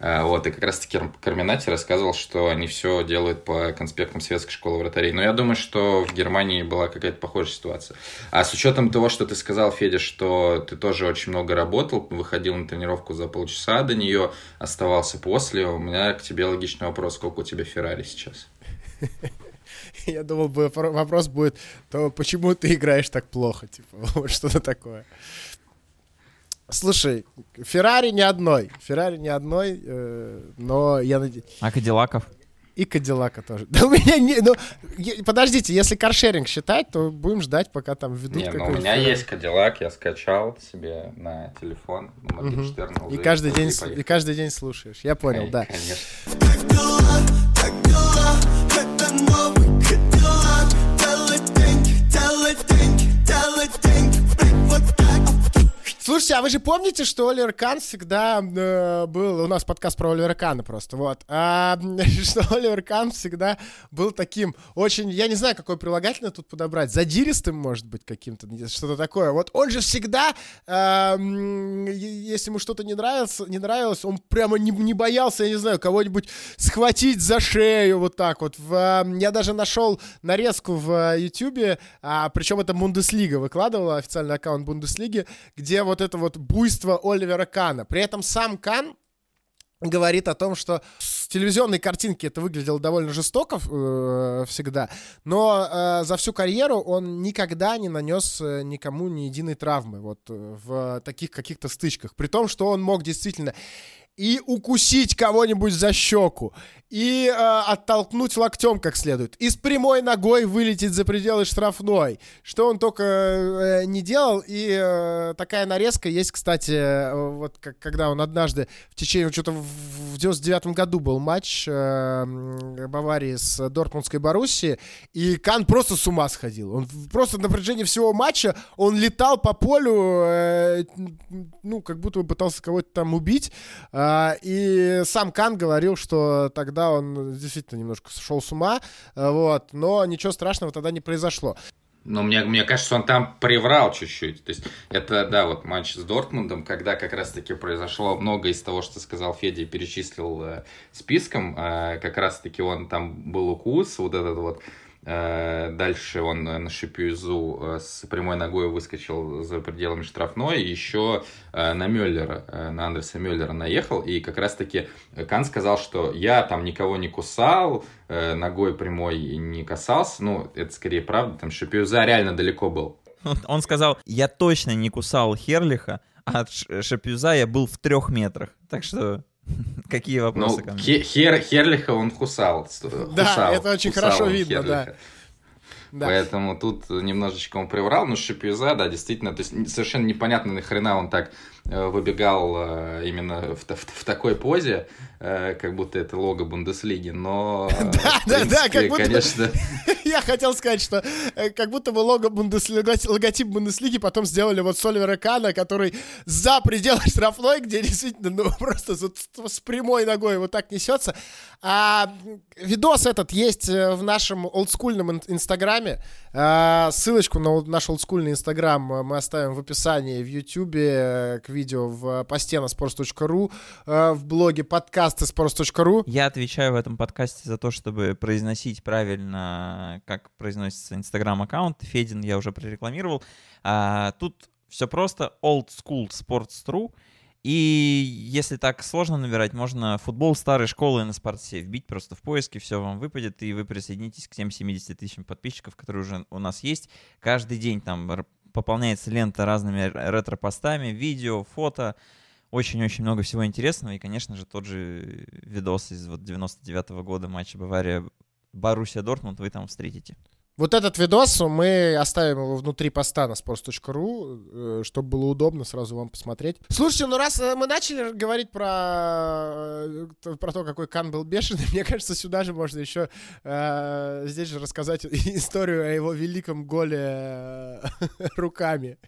Э, Вот, и как раз-таки Карминати рассказывал, что они все делают по конспектам Светской школы вратарей. Но я думаю, что в Германии была какая-то похожая ситуация. А с учетом того, что ты сказал, Федя, что ты тоже очень много работал, выходил на тренировку за полчаса до нее, оставался после, у меня к тебе логичный вопрос, сколько у тебя Феррари сейчас? (laughs) Я думал, вопрос будет, то почему ты играешь так плохо, типа, (laughs) что-то такое. Слушай, Феррари не одной, Феррари не одной, э, но я надеюсь... А Кадиллаков? И Кадиллака тоже. Да у меня не... Ну, подождите, если каршеринг считать, то будем ждать, пока там введут Не, ну у меня Феррари. есть Кадиллак, я скачал себе на телефон. Моргенштерна И каждый, день, и каждый день слушаешь. Я понял, Кон- да. Конечно. Слушайте, а вы же помните, что Оливер Кан всегда э, был... У нас подкаст про Оливера Кана просто, вот. А, (laughs) что Оливер Кан всегда был таким очень... Я не знаю, какое прилагательное тут подобрать. Задиристым, может быть, каким-то, что-то такое. Вот он же всегда, э, если ему что-то не нравилось, не нравилось, он прямо не, не боялся, я не знаю, кого-нибудь схватить за шею вот так вот. В, я даже нашел нарезку в э, Ютубе, а, причем это Бундеслига выкладывала, официальный аккаунт Бундеслиги, где вот это вот буйство Оливера Кана. При этом сам Кан говорит о том, что с телевизионной картинки это выглядело довольно жестоко э, всегда, но э, за всю карьеру он никогда не нанес э, никому ни единой травмы вот э, в таких каких-то стычках, при том, что он мог действительно и укусить кого-нибудь за щеку, и э, оттолкнуть локтем как следует, и с прямой ногой вылететь за пределы штрафной, что он только э, не делал, и э, такая нарезка есть, кстати, э, вот как, когда он однажды в течение, что-то в, в 99 году был матч э, Баварии с Дортмундской Боруссией, и Кан просто с ума сходил, он просто на протяжении всего матча он летал по полю, э, ну, как будто бы пытался кого-то там убить, а, и сам Кан говорил, что тогда он действительно немножко сошел с ума, а, вот, но ничего страшного тогда не произошло. Но мне, мне кажется, он там приврал чуть-чуть. То есть это, да, вот матч с Дортмундом, когда как раз-таки произошло много из того, что сказал Федя перечислил э, списком. Э, как раз-таки он там был укус, вот этот вот. Э, дальше он э, на Шипюзу э, с прямой ногой выскочил за пределами штрафной. Еще на Мюллера, на Андреса Мюллера наехал. И как раз-таки Кан сказал, что я там никого не кусал, ногой прямой не касался. Ну, это скорее правда, там Шипюза реально далеко был. Он- сказал, я точно не кусал Херлиха, а от Шапюза я был в трех метрах. Так что, (laughs) какие Ну, вопросы ко мне? Хе- Хер- Херлиха он кусал. с- Да, кусал, это очень кусал хорошо видно, да. Херлиха. Да. Поэтому тут немножечко он приврал, но Шипюза, да, действительно, то есть совершенно непонятно, нахрена он так выбегал э, именно в, в- в такой позе, э, как будто это лого Бундеслиги, но, (laughs) э, Да, да, да, как будто конечно, (laughs) Я хотел сказать, что э, как будто бы лого Бундеслиги, логотип Бундеслиги потом сделали вот с Оливера Кана, который за пределы (laughs) штрафной, где действительно ну, просто с, прямой ногой вот так несется. А видос этот есть э, в нашем олдскульном ин- инстаграме. А, ссылочку на наш олдскульный инстаграм э, мы оставим в описании в ютубе э, к видео в посте на sports.ru, э, в блоге подкасты sports.ru. Я отвечаю в этом подкасте за то, чтобы произносить правильно, как произносится инстаграм-аккаунт. Федин я уже прорекламировал. А, тут все просто old school sports.ru. И если так сложно набирать, можно футбол старой школы на спорте вбить просто в поиске, все вам выпадет, и вы присоединитесь к тем 70 тысячам подписчиков, которые уже у нас есть. Каждый день там пополняется лента разными ретро-постами, видео, фото. Очень-очень много всего интересного. И, конечно же, тот же видос из вот 99 года матча Бавария Боруссия Дортмунд вы там встретите. Вот этот видос мы оставим его внутри поста на sports.ru, э, чтобы было удобно сразу вам посмотреть. Слушайте, ну раз э, мы начали говорить про, э, про то, какой Кан был бешеный, (laughs) мне кажется, сюда же можно еще э, здесь же рассказать (laughs) историю о его великом голе (laughs) руками.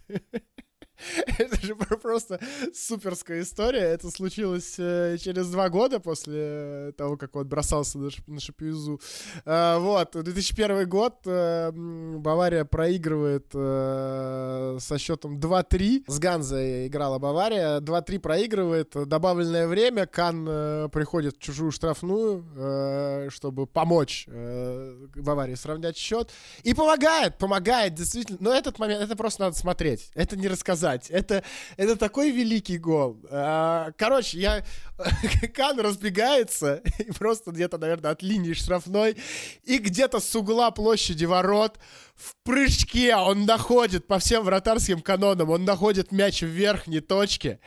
(laughs) Это же про- просто суперская история. Это случилось э, через два года после того, как он бросался на, Ш- на Шапюзу. Э, вот, 2001 год. э, Бавария проигрывает э, со счетом 2-3. С Ганзой играла Бавария. 2-3 проигрывает. Добавленное время. Кан э, приходит в чужую штрафную, э, чтобы помочь э, Баварии сравнять счет. И помогает, помогает, действительно. Но этот момент, это просто надо смотреть. Это не рассказать. Это, это такой великий гол. А, Короче, я... (laughs) Кан разбегается (laughs) и просто где-то, наверное, от линии штрафной и где-то с угла площади ворот в прыжке он находит по всем вратарским канонам, он находит мяч в верхней точке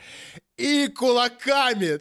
и кулаками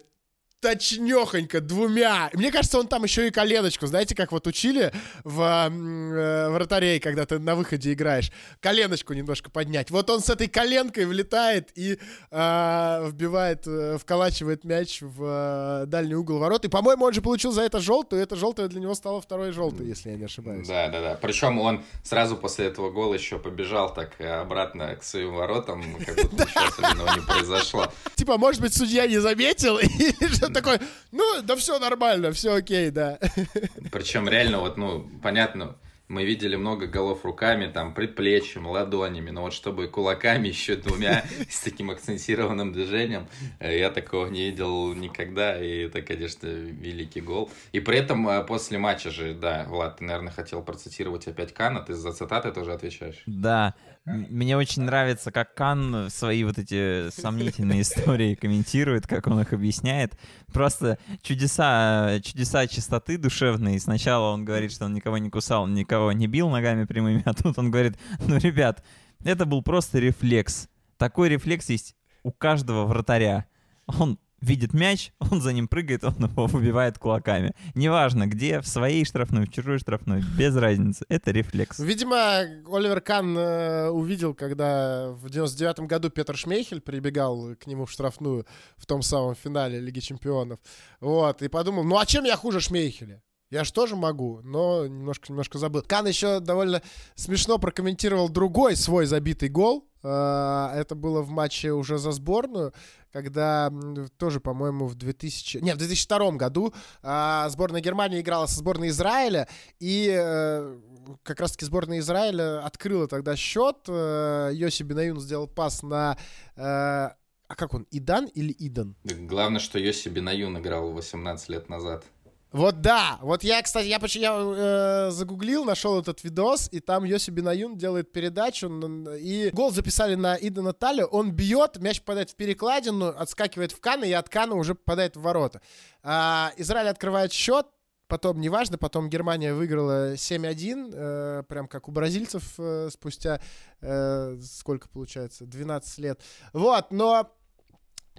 точнёхонько двумя. Мне кажется, он там еще и коленочку, знаете, как вот учили в э, вратарей, когда ты на выходе играешь, коленочку немножко поднять. Вот он с этой коленкой влетает и э, вбивает, э, вколачивает мяч в э, дальний угол ворот. И, по-моему, он же получил за это желтую, и это желтое для него стало второй желтой, если я не ошибаюсь. Да, да, да. Причем он сразу после этого гола еще побежал так э, обратно к своим воротам, как будто ничего особенного не произошло. Типа, может быть, судья не заметил, (laughs) и такой, ну, да все нормально, все окей, да. (laughs) Причем реально вот, ну, понятно, мы видели много голов руками, там, предплечьем, ладонями, но вот чтобы кулаками еще двумя (laughs) с таким акцентированным движением, э, я такого не видел никогда, и это, конечно, великий гол. И при этом э, после матча же, да, Влад, ты, наверное, хотел процитировать опять Кана, ты за цитаты тоже отвечаешь? Да, мне очень нравится, как Кан свои вот эти сомнительные (laughs) истории комментирует, как он их объясняет. Просто чудеса, чудеса чистоты душевной. Сначала он говорит, что он никого не кусал, никого не бил ногами прямыми, а тут он говорит, ну, ребят, это был просто рефлекс. Такой рефлекс есть у каждого вратаря. Он видит мяч, (laughs) он за ним прыгает, он его выбивает кулаками. Неважно, где, в своей штрафной, в чужой штрафной, без разницы. Это рефлекс. Видимо, Оливер Кан э, увидел, когда в 99 году Петр Шмейхель прибегал к нему в штрафную в том самом финале Лиги Чемпионов. Вот, и подумал, ну а чем я хуже Шмейхеля? Я же тоже могу, но немножко-немножко забыл. Кан еще довольно смешно прокомментировал другой свой забитый гол. Э, Это было в матче уже за сборную, когда тоже, по-моему, в 2000... Не, в 2002 году а, сборная Германии играла со сборной Израиля, и э, как раз-таки сборная Израиля открыла тогда счет. э, Йоси Бенаюн сделал пас на... э, А как он, Идан или Идан? Главное, что Йоси Бенаюн играл 18 лет назад. Вот да, вот я, кстати, я, я э, загуглил, нашел этот видос, и там Йоси Бинаюн делает передачу, и гол записали на Идана Таля, он бьет, мяч попадает в перекладину, отскакивает в Кана, и от Кана уже попадает в ворота. А, Израиль открывает счет, потом, неважно, потом Германия выиграла 7-1, э, прям как у бразильцев э, спустя, э, сколько получается, 12 лет. Вот, но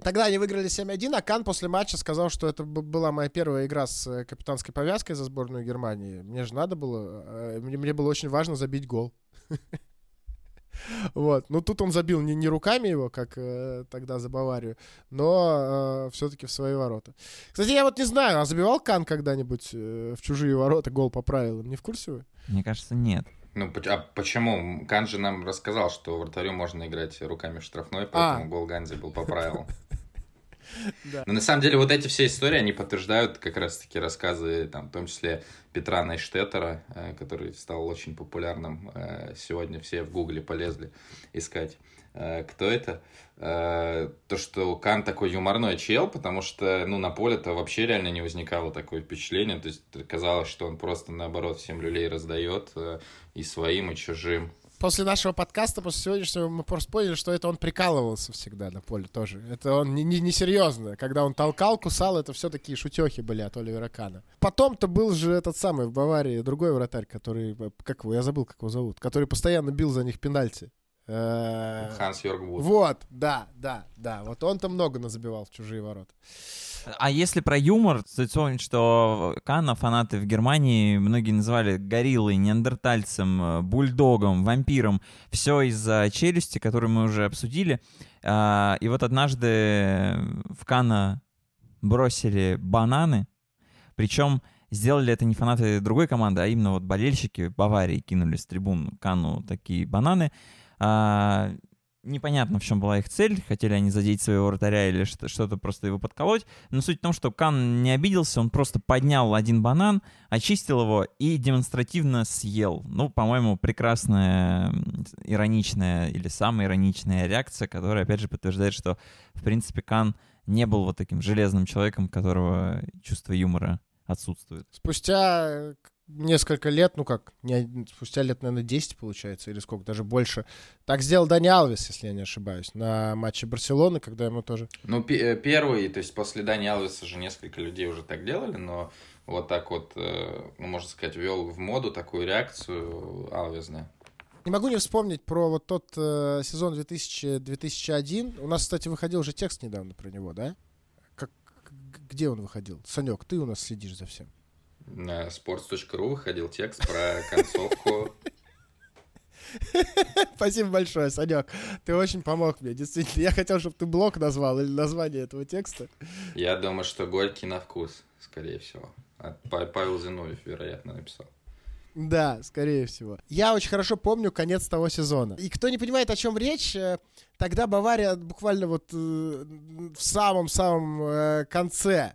Тогда они выиграли 7-1, а Кан после матча сказал, что это была моя первая игра с э, капитанской повязкой за сборную Германии. Мне же надо было, э, мне, мне было очень важно забить гол. (laughs) Вот. Ну, тут он забил не, не руками его, как э, тогда за Баварию, но все-таки в свои ворота. Кстати, я вот не знаю, а забивал Кан когда-нибудь э, в чужие ворота гол по правилам? Не в курсе вы? Мне кажется, нет. Ну, а почему? Кан же нам рассказал, что вратарю можно играть руками в штрафной, поэтому А. гол Ганзи был по правилам. Но на самом деле вот эти все истории, они подтверждают как раз-таки рассказы, там, в том числе Петра Найштеттера, э, который стал очень популярным. Э, Сегодня все в гугле полезли искать, э, кто это. То, что Кан такой юморной чел, потому что, ну, на поле-то вообще реально не возникало такое впечатление. То есть казалось, что он просто, наоборот, всем люлей раздает и своим, и чужим. После нашего подкаста, после сегодняшнего, мы просто поняли, что это он прикалывался всегда на поле тоже. Это он не, не, не серьезно. Когда он толкал, кусал, это все такие шутехи были от Оливера Кана. Потом-то был же этот самый в Баварии другой вратарь, который, как его, я забыл, как его зовут, который постоянно бил за них пенальти. Э, Ханс Йорг Вуд. Вот, да, да, да. Вот он-то много назабивал в чужие ворота. А если про юмор, стоит вспомнить, что Канна фанаты в Германии многие называли гориллой, неандертальцем, э, бульдогом, вампиром. Все из-за челюсти, которую мы уже обсудили. А, И вот однажды в Канна бросили бананы, причем сделали это не фанаты другой команды, а именно вот болельщики Баварии кинули с трибун Канну такие бананы. Непонятно, в чем была их цель. Хотели они задеть своего вратаря или что- что-то просто его подколоть. Но суть в том, что Кан не обиделся, он просто поднял один банан, очистил его и демонстративно съел. Ну, по-моему, прекрасная, ироничная или самая ироничная реакция, которая, опять же, подтверждает, что, в принципе, Кан не был вот таким железным человеком, которого чувство юмора отсутствует. Спустя э, несколько лет, ну как, не, спустя лет, наверное, 10 получается, или сколько, даже больше. Так сделал Дани Алвес, если я не ошибаюсь, на матче Барселоны, когда ему тоже... Ну, э, первый, то есть после Дани Алвеса же несколько людей уже так делали, но вот так вот, э, ну, можно сказать, ввел в моду такую реакцию Алвес, да. Не могу не вспомнить про вот тот э, сезон 2000, 2001. У нас, кстати, выходил уже текст недавно про него, да? Как, где он выходил? Санек, ты у нас следишь за всем. На sports.ru выходил текст про (laughs) концовку. Спасибо большое, Санек. Ты очень помог мне, действительно. Я хотел, чтобы ты блок назвал или название этого текста. Я думаю, что горький на вкус, скорее всего. А Па- Павел Зиновьев, вероятно, написал. Да, скорее всего. Я очень хорошо помню конец того сезона. И кто не понимает, о чем речь, э, тогда Бавария буквально вот э, в самом-самом э, конце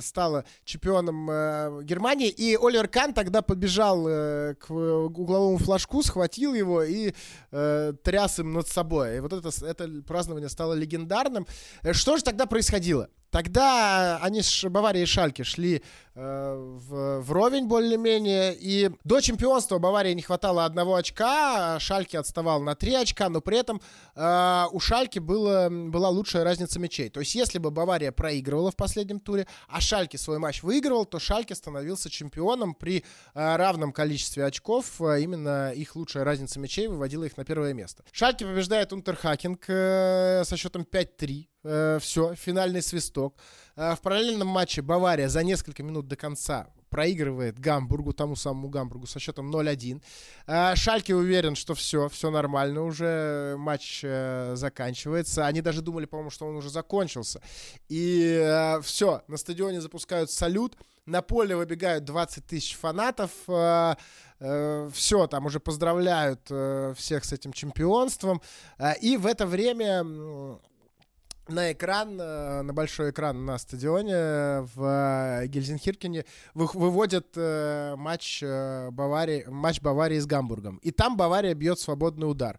стала чемпионом Германии. И Оливер Кан тогда побежал к угловому флажку, схватил его и тряс им над собой. И вот это, это празднование стало легендарным. Что же тогда происходило? Тогда они с Баварией и Шальки шли э, в, вровень более-менее, и до чемпионства Баварии не хватало одного очка, а Шальки отставал на три очка, но при этом э, у Шальки было, была лучшая разница мячей. То есть если бы Бавария проигрывала в последнем туре, а Шальки свой матч выигрывал, то Шальки становился чемпионом при э, равном количестве очков. Э, Именно их лучшая разница мячей выводила их на первое место. Шальки побеждает Унтерхакинг э, со счетом 5-3. Все, финальный свисток. Э, в параллельном матче Бавария за несколько минут до конца проигрывает Гамбургу, тому самому Гамбургу, со счетом 0-1. Э, Шальки уверен, что все, все нормально уже, матч э, заканчивается. Они даже думали, по-моему, что он уже закончился. И все, на стадионе запускают салют, на поле выбегают 20 тысяч фанатов. Все, там уже поздравляют э, всех с этим чемпионством. Э, И в это время на экран, э, на большой экран на стадионе в э, Гельзенкиркене вы- выводят э, матч, Баварии, матч Баварии с Гамбургом. И там Бавария бьет свободный удар.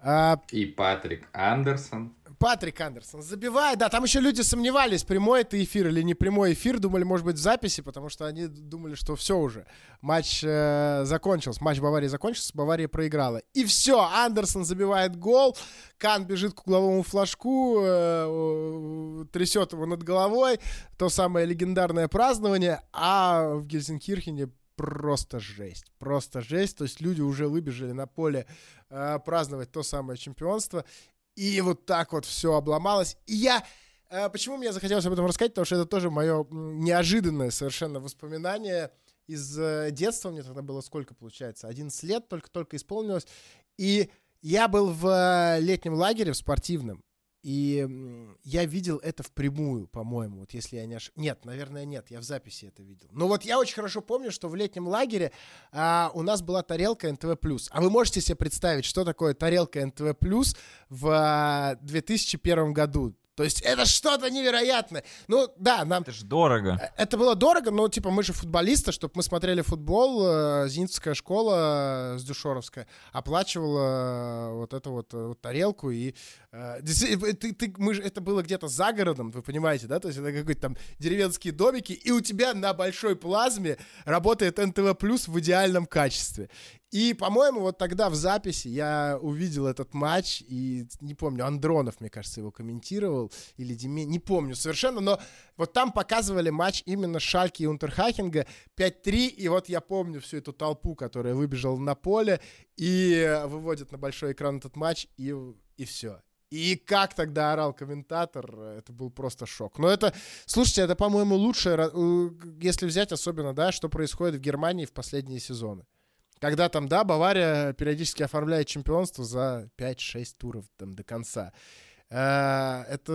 А, И Патрик Андерсон. Патрик Андерсон забивает. Да, там еще люди сомневались, прямой это эфир или не прямой эфир. Думали, может быть, в записи, потому что они думали, что все уже. Матч э, закончился. Матч Баварии закончился, Бавария проиграла. И все, Андерсон забивает гол. Кан бежит к угловому флажку, э, трясет его над головой. То самое легендарное празднование. А в Гельсенкирхене просто жесть. Просто жесть. То есть люди уже выбежали на поле э, праздновать то самое чемпионство. И вот так вот все обломалось. И я... э, Почему мне захотелось об этом рассказать? Потому что это тоже мое неожиданное совершенно воспоминание из э, детства. Мне тогда было сколько, получается? 11 лет только-только исполнилось. И я был в э, летнем лагере, в спортивном. И я видел это впрямую, по-моему, вот если я не ошибаюсь. Нет, наверное, нет, я в записи это видел. Но вот я очень хорошо помню, что в летнем лагере а, у нас была тарелка НТВ+. А вы можете себе представить, что такое тарелка НТВ+, в а, 2001 году? То есть это что-то невероятное. Ну, да, нам... Это ж дорого. Это было дорого, но, типа, мы же футболисты, чтобы мы смотрели футбол, э, Зенитская школа э, с Дюшоровская оплачивала э, вот эту вот, э, вот тарелку и Э, ты, ты, мы это было где-то за городом, вы понимаете, да? То есть это какие-то там деревенские домики, и у тебя на большой плазме работает НТВ Плюс в идеальном качестве. И, по-моему, вот тогда в записи я увидел этот матч, и не помню, Андронов, мне кажется, его комментировал, или Диме, не помню совершенно, но вот там показывали матч именно Шальки и Унтерхахинга 5-3, и вот я помню всю эту толпу, которая выбежала на поле, и выводит на большой экран этот матч, и, и все. И как тогда орал комментатор, это был просто шок. Но это, слушайте, это, по-моему, лучшее, если взять особенно, да, что происходит в Германии в последние сезоны. Когда там, да, Бавария периодически оформляет чемпионство за 5-6 туров там до конца. Э, это,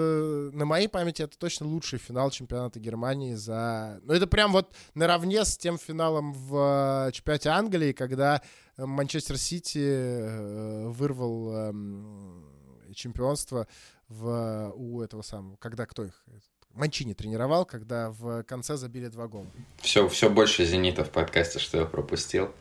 на моей памяти, это точно лучший финал чемпионата Германии за... Ну, это прям вот наравне с тем финалом в э, чемпионате Англии, когда Манчестер Сити э, вырвал эм, чемпионство в, у этого самого, когда кто их? Манчини тренировал, когда в конце забили два гола. Все, все больше «Зенита» в подкасте, что я пропустил.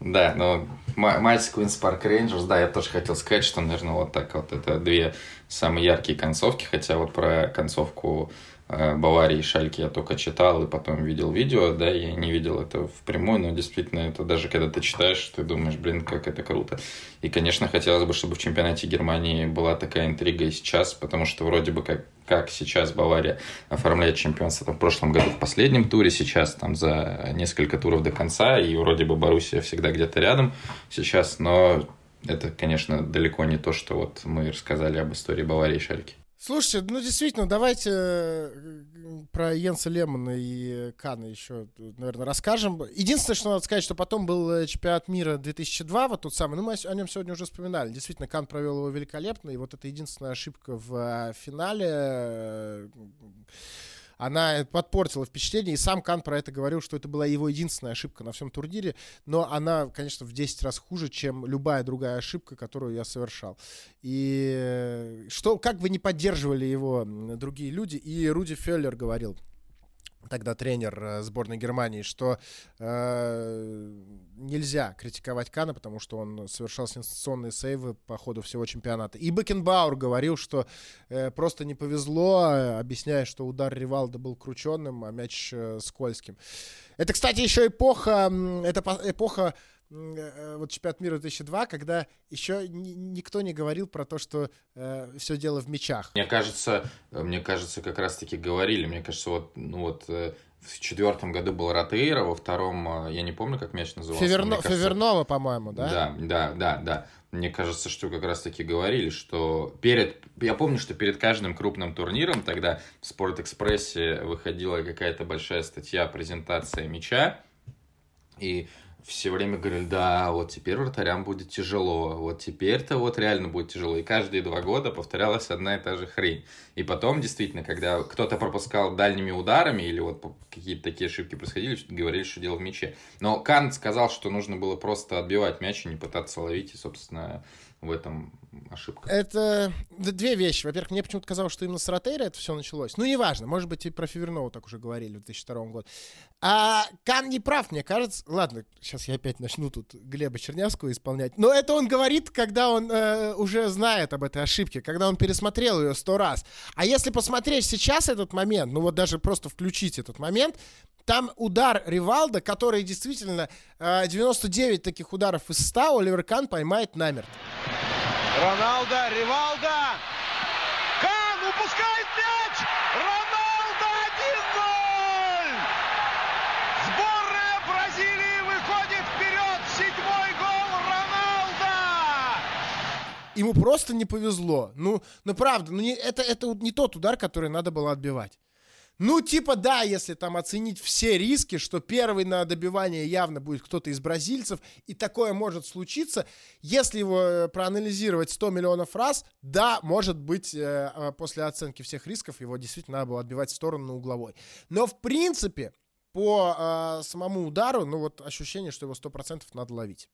Да, но матч с Queen's Park Rangers, да, я тоже хотел сказать, что, наверное, вот так вот это две самые яркие концовки, хотя вот про концовку Баварии и Шальки я только читал и потом видел видео, да, я не видел это впрямую, но действительно это даже когда ты читаешь, ты думаешь, блин, как это круто. И, конечно, хотелось бы, чтобы в чемпионате Германии была такая интрига и сейчас, потому что вроде бы как, как сейчас Бавария оформляет чемпионство там, в прошлом году в последнем туре, сейчас там за несколько туров до конца, и вроде бы Боруссия всегда где-то рядом сейчас, но это, конечно, далеко не то, что вот мы рассказали об истории Баварии и Шальки. Слушайте, ну действительно, давайте э, про Йенса Лемона и Кана еще, наверное, расскажем. Единственное, что надо сказать, что потом был э, чемпионат мира 2002, вот тот самый, ну мы о нем сегодня уже вспоминали. Действительно, Кан провел его великолепно, и вот это единственная ошибка в э, финале она подпортила впечатление, и сам Кан про это говорил, что это была его единственная ошибка на всем турнире, но она, конечно, в 10 раз хуже, чем любая другая ошибка, которую я совершал. И э, что, как бы не поддерживали его другие люди, и Руди Феллер говорил, тогда тренер э, сборной Германии, что э, нельзя критиковать Кана, потому что он совершал сенсационные сейвы по ходу всего чемпионата. И Бекенбауэр говорил, что э, просто не повезло, объясняя, что удар Ривалда был крученным, а мяч э, скользким. Это, кстати, еще эпоха, это эпоха Э, э, вот чемпионат мира 2002, когда еще никто не говорил про то, что э, все дело в мечах. Мне кажется, э, мне кажется, как раз-таки говорили. Мне кажется, вот, ну вот в четвертом году был Ротейра, во втором, я не помню, как мяч назывался. Феверно, кажется, Февернова, по-моему, да? Да, да, да, да. Мне кажется, что как раз-таки говорили, что перед... Я помню, что перед каждым крупным турниром тогда в Спортэкспрессе выходила какая-то большая статья, презентация мяча, и все время говорили, да, вот теперь вратарям будет тяжело, вот теперь-то вот реально будет тяжело. И каждые два года повторялась одна и та же хрень. И потом, действительно, когда кто-то пропускал дальними ударами или вот какие-то такие ошибки происходили, говорили, что дело в мяче. Но Кант сказал, что нужно было просто отбивать мяч и не пытаться ловить, и, собственно, в этом ошибка. Это две вещи. Во-первых, мне почему-то казалось, что именно с Ротейра это все началось. Ну, неважно, может быть, и про Фивернову так уже говорили в 2002 году. А Кан не прав, мне кажется. Ладно, сейчас я опять начну тут Глеба Чернявского исполнять. Но это он говорит, когда он э, уже знает об этой ошибке, когда он пересмотрел ее сто раз. А если посмотреть сейчас этот момент, ну вот даже просто включить этот момент, там удар Ривалда, который действительно 99 э, таких ударов из 100 Оливер Кан поймает намертво. Роналдо, Ривалдо. Кан упускает мяч. Роналдо 1-0. Сборная Бразилии выходит вперед. Седьмой гол Роналдо. Ему просто не повезло. Ну, ну правда, ну не, это, это не тот удар, который надо было отбивать. Ну, типа, да, если там оценить все риски, что первый на добивание явно будет кто-то из бразильцев, и такое может случиться, если его э, проанализировать 100 миллионов раз, да, может быть, э, а, после оценки всех рисков его действительно надо было отбивать в сторону на угловой. Но, в принципе, по э, самому удару, ну, вот ощущение, что его 100% надо ловить.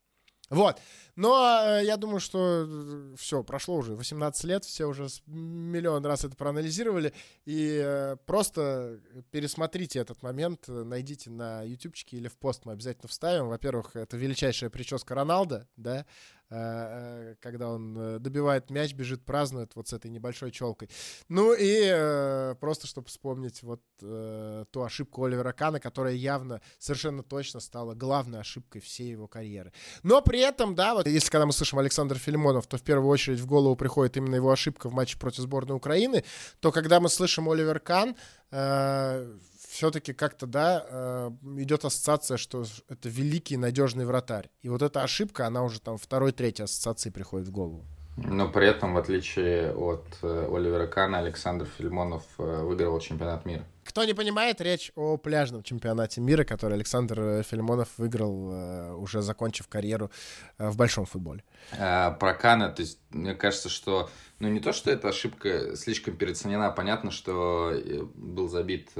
Вот. Но э, я думаю, что э, все, прошло уже 18 лет, все уже миллион раз это проанализировали. И э, просто пересмотрите этот момент, найдите на ютубчике или в пост мы обязательно вставим. Во-первых, это величайшая прическа Роналда, да, когда он э, добивает мяч, бежит, празднует вот с этой небольшой челкой. Ну и э, просто, чтобы вспомнить вот э, ту ошибку Оливера Кана, которая явно, совершенно точно стала главной ошибкой всей его карьеры. Но при этом, да, вот если когда мы слышим Александр Филимонов, то в первую очередь в голову приходит именно его ошибка в матче против сборной Украины, то когда мы слышим Оливер Кан, э, все-таки как-то, да, э, идет ассоциация, что это великий надежный вратарь. И вот эта ошибка, она уже там второй, третьей ассоциации приходит в голову. Но при этом, в отличие от э, Оливера Кана, Александр Фильмонов э, выиграл чемпионат мира. Кто не понимает, речь о пляжном чемпионате мира, который Александр Фильмонов выиграл, уже закончив карьеру в большом футболе. А, про Кана, то есть, мне кажется, что, ну, не то, что эта ошибка слишком переоценена, понятно, что был забит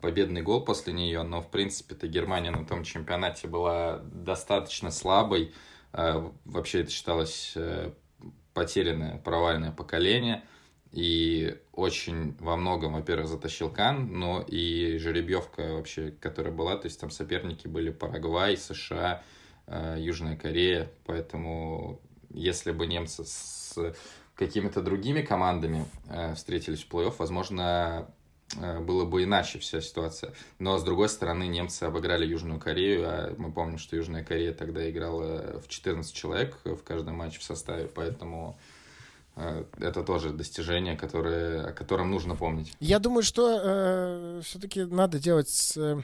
победный гол после нее, но, в принципе-то, Германия на том чемпионате была достаточно слабой, Э, вообще это считалось э, потерянное, провальное поколение. И очень во многом, во-первых, затащил Кан, но и жеребьевка вообще, которая была, то есть там соперники были Парагвай, США, э, Южная Корея, поэтому если бы немцы с какими-то другими командами встретились в плей-офф, возможно, было бы иначе вся ситуация. Но, с другой стороны, немцы обыграли Южную Корею, а мы помним, что Южная Корея тогда играла в 14 человек в каждом матче в составе, поэтому э, это тоже достижение, которое, о котором нужно помнить. Я думаю, что э, все-таки надо делать э,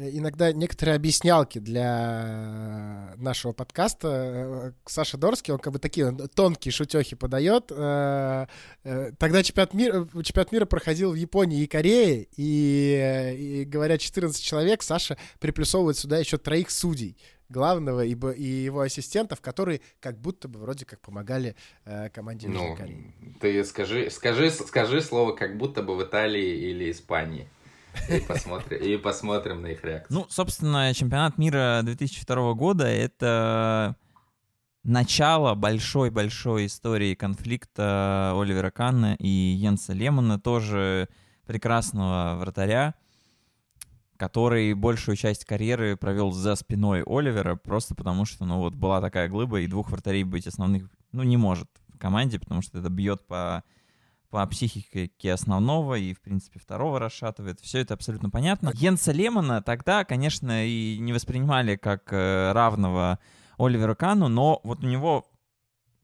иногда некоторые объяснялки для нашего подкаста. Э, Саша Дорский, он как бы такие тонкие шутехи подает. Э, э, Тогда чемпионат мира, чемпионат мира проходил в Японии и Корее, и, э, и говоря 14 человек, Саша приплюсовывает сюда еще троих судей главного и, и его ассистентов, которые как будто бы вроде как помогали э, команде Южной Ну, Кореи. ты скажи, скажи, скажи слово, как будто бы в Италии или Испании. И посмотрим, на их реакцию. Ну, собственно, чемпионат мира 2002 года — это начало большой-большой истории конфликта Оливера Канна и Йенса Лемона, тоже прекрасного вратаря, который большую часть карьеры провел за спиной Оливера, просто потому что, ну, вот была такая глыба, и двух вратарей быть основных, ну, не может в команде, потому что это бьет по по психике основного и, в принципе, второго расшатывает. Все это абсолютно понятно. Йенса Лемона тогда, конечно, и не воспринимали как э, равного Оливеру Кану, но вот у него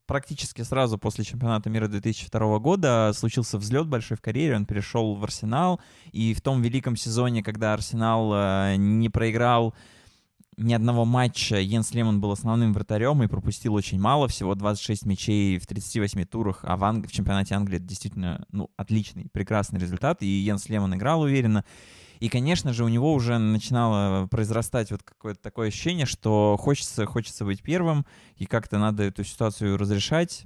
практически сразу после чемпионата мира 2002 года случился взлет большой в карьере, он перешел в Арсенал, и в том великом сезоне, когда Арсенал э, не проиграл ни одного матча, Йенс Лемон был основным вратарем и пропустил очень мало, всего 26 мячей в 38 турах, а в, Анг- в чемпионате Англии это действительно ну, отличный, прекрасный результат, и Йенс Лемон играл уверенно. И, конечно же, у него уже начинало произрастать вот какое-то такое ощущение, что хочется, хочется быть первым, и как-то надо эту ситуацию разрешать.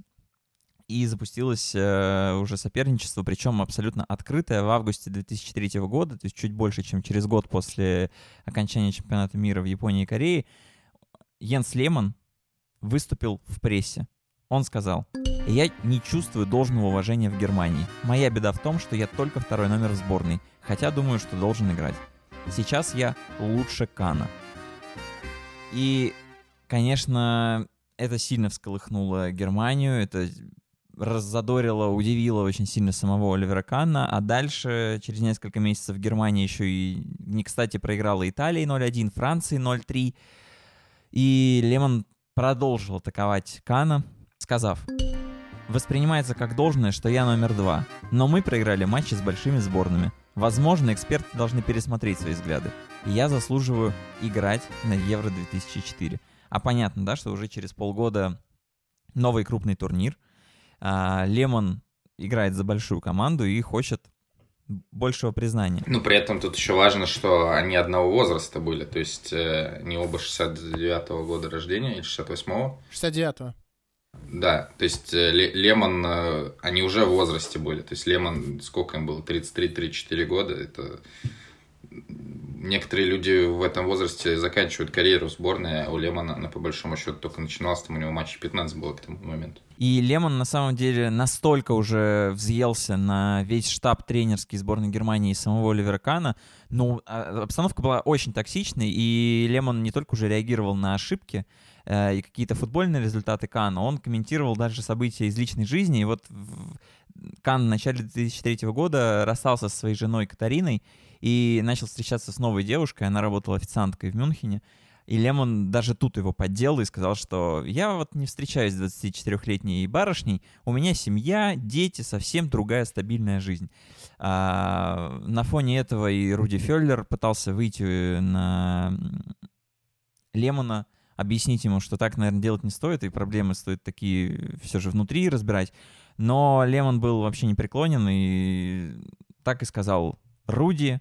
И запустилось э, уже соперничество, причем абсолютно открытое в августе 2003 года, то есть чуть больше, чем через год после окончания чемпионата мира в Японии и Корее. Йенс Лемон выступил в прессе. Он сказал, «Я не чувствую должного уважения в Германии. Моя беда в том, что я только второй номер сборной, хотя думаю, что должен играть. Сейчас я лучше Кана». И, конечно, это сильно всколыхнуло Германию, это раззадорило, удивило очень сильно самого Оливера Канна, а дальше, через несколько месяцев, Германия еще и, не кстати, проиграла Италии 0-1, Франции 0-3, и Лемон продолжил атаковать Кана, сказав, «Воспринимается как должное, что я номер два, но мы проиграли матчи с большими сборными. Возможно, эксперты должны пересмотреть свои взгляды. И я заслуживаю играть на Евро-2004». А понятно, да, что уже через полгода новый крупный турнир. А, Лемон играет за большую команду и хочет большего признания. Ну, при этом тут еще важно, что они одного возраста были, то есть э, не оба 69-го года рождения или 68-го. 69-го. Да, то есть э, Ле- Лемон, э, они уже в возрасте были, то есть Лемон, сколько им было, 33-34 года, это... Некоторые люди в этом возрасте заканчивают карьеру в сборной, а у Лемона, она по большому счету только начиналась, там у него матчей 15 было к тому моменту. И Лемон на самом деле настолько уже взъелся на весь штаб тренерский сборной Германии и самого Оливера. Ну, а, обстановка была очень токсичной, и Лемон не только уже реагировал на ошибки э, и какие-то футбольные результаты Кана, он комментировал даже события из личной жизни. И вот Кан в начале 2003 года расстался со своей женой Катариной и начал встречаться с новой девушкой. Она работала официанткой в Мюнхене. И Лемон даже тут его поддел и сказал, что я вот не встречаюсь с 24-летней барышней, у меня семья, дети, совсем другая стабильная жизнь. А, на фоне этого и Руди Феллер пытался выйти на Лемона, объяснить ему, что так, наверное, делать не стоит, и проблемы стоит такие все же внутри разбирать. Но Лемон был вообще непреклонен и так и сказал, Руди,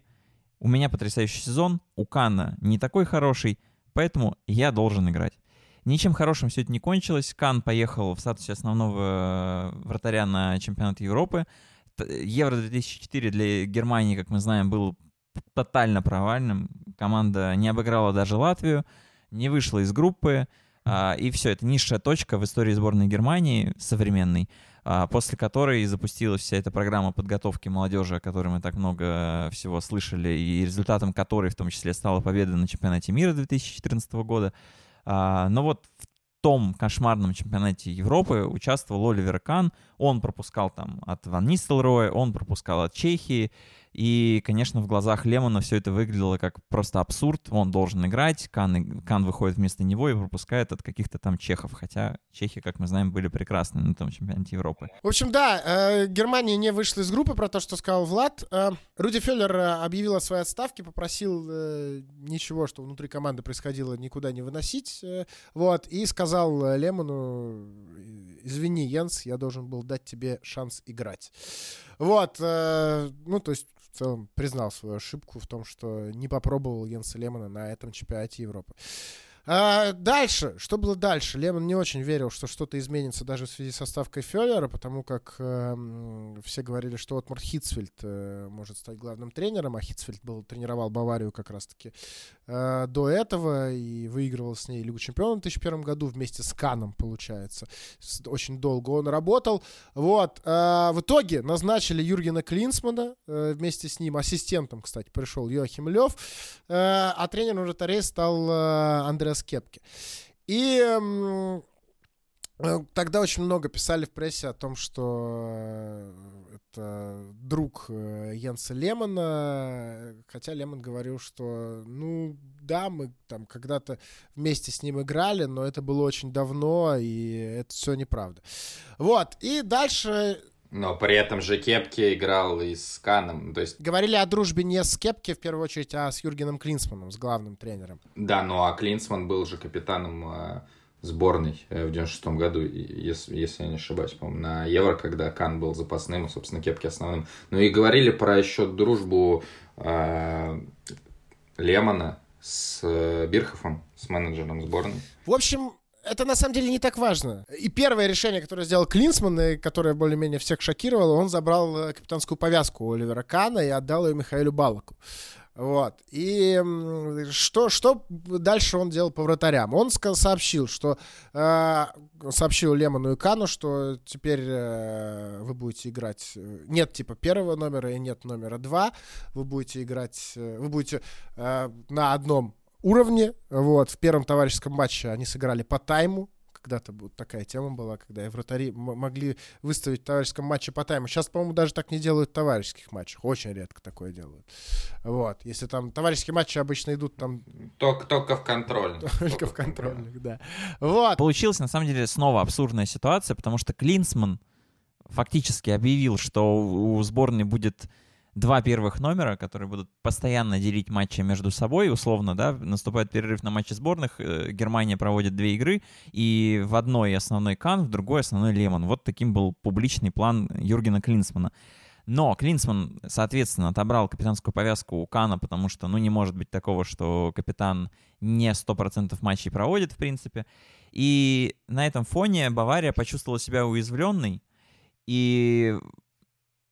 у меня потрясающий сезон, у Кана не такой хороший, поэтому я должен играть. Ничем хорошим все это не кончилось. Кан поехал в статусе основного э, вратаря на чемпионат Европы. Евро 2004 для Германии, как мы знаем, был тотально провальным. Команда не обыграла даже Латвию, не вышла из группы. а, И все, это низшая точка в истории сборной Германии современной, после которой запустилась вся эта программа подготовки молодежи, о которой мы так много всего слышали, и результатом которой в том числе стала победа на чемпионате мира 2014 года. А, Но вот в том кошмарном чемпионате Европы участвовал Оливер Кан. Он пропускал там от Ван Нистелрooя, он пропускал от Чехии. И, конечно, в глазах Лемона все это выглядело как просто абсурд. Он должен играть, Кан, Кан выходит вместо него и пропускает от каких-то там чехов. Хотя чехи, как мы знаем, были прекрасны на том чемпионате Европы. В общем, да, э, Германия не вышла из группы, про то, что сказал Влад. Э, Руди Феллер э, объявил о своей отставке, попросил э, ничего, что внутри команды происходило, никуда не выносить. э, вот, и сказал э, Лемону, извини, Йенс, я должен был дать тебе шанс играть. Вот, э, ну, то есть в целом признал свою ошибку в том, что не попробовал Йенса Лемона на этом чемпионате Европы. А, дальше. Что было дальше? Лемон не очень верил, что что-то изменится даже в связи со ставкой Феллера, потому как эм, все говорили, что Отмар Хитцфельд э, может стать главным тренером, а Хитцфельд был, тренировал Баварию как раз-таки э, до этого и выигрывал с ней Лигу Чемпионов в 2001 году вместе с Каном, получается. С- очень долго он работал. Вот. а, в итоге назначили Юргена Клинсмана э, вместе с ним. Ассистентом, кстати, пришел Йохим Лев. Э, а тренером вратарей стал э, Андреас Кепке. И э, тогда очень много писали в прессе о том, что э, это друг э, Йенса Лемона, хотя Лемон говорил, что, ну, да, мы там когда-то вместе с ним играли, но это было очень давно, и это все неправда. Вот, и дальше Но при этом же Кепке играл и с Каном. То есть, говорили о дружбе не с Кепке, в первую очередь, а с Юргеном Клинсманом, с главным тренером. да, ну а Клинсман был же капитаном э, сборной э, в 96 году, если, если я не ошибаюсь, по-моему, на Евро, когда Кан был запасным, и, собственно, Кепке основным. Ну и говорили про еще дружбу э, Лемона с э, Бирхофом, с менеджером сборной. В общем, это на самом деле не так важно. И первое решение, которое сделал Клинсман, и которое более-менее всех шокировало, он забрал э, капитанскую повязку у Оливера Кана и отдал ее Михаилу Балаку. Вот. И что, что дальше он делал по вратарям? Он сообщил, что э, сообщил Лемону и Кану, что теперь э, вы будете играть... э, Нет типа первого номера и нет номера два. Вы будете играть... э, Вы будете э, на одном уровне. Вот. В первом товарищеском матче они сыграли по тайму. Когда-то вот такая тема была, когда и вратари могли выставить в товарищеском матче по тайму. Сейчас, по-моему, даже так не делают в товарищеских матчах. Очень редко такое делают. Вот. Если там товарищеские матчи обычно идут там Только, только в контрольных. (laughs) только в контрольных, да. Вот. Получилась на самом деле снова абсурдная ситуация, потому что Клинсман фактически объявил, что у сборной будет два первых номера, которые будут постоянно делить матчи между собой, условно, да, наступает перерыв на матчи сборных, э, Германия проводит две игры, и в одной основной Кан, в другой основной Лемон. Вот таким был публичный план Юргена Клинсмана. Но Клинсман, соответственно, отобрал капитанскую повязку у Кана, потому что, ну, не может быть такого, что капитан не 100% матчей проводит, в принципе. И на этом фоне Бавария почувствовала себя уязвленной, и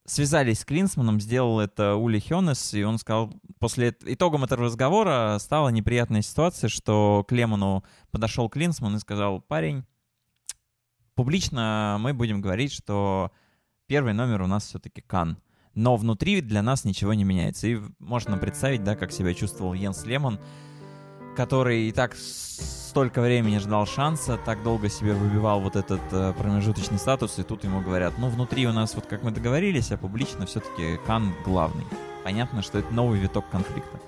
связались с Клинсманом, сделал это Ули Хёнес, и он сказал, после итогом этого разговора стала неприятная ситуация, что к Лемону подошел Клинсман и сказал, парень, публично мы будем говорить, что первый номер у нас все-таки Кан. Но внутри для нас ничего не меняется. И можно представить, да, как себя чувствовал Йенс Лемон, который и так столько времени ждал шанса, так долго себе выбивал вот этот э, промежуточный статус, и тут ему говорят, ну, внутри у нас, вот как мы договорились, а публично все-таки Кан главный. Понятно, что это новый виток конфликта.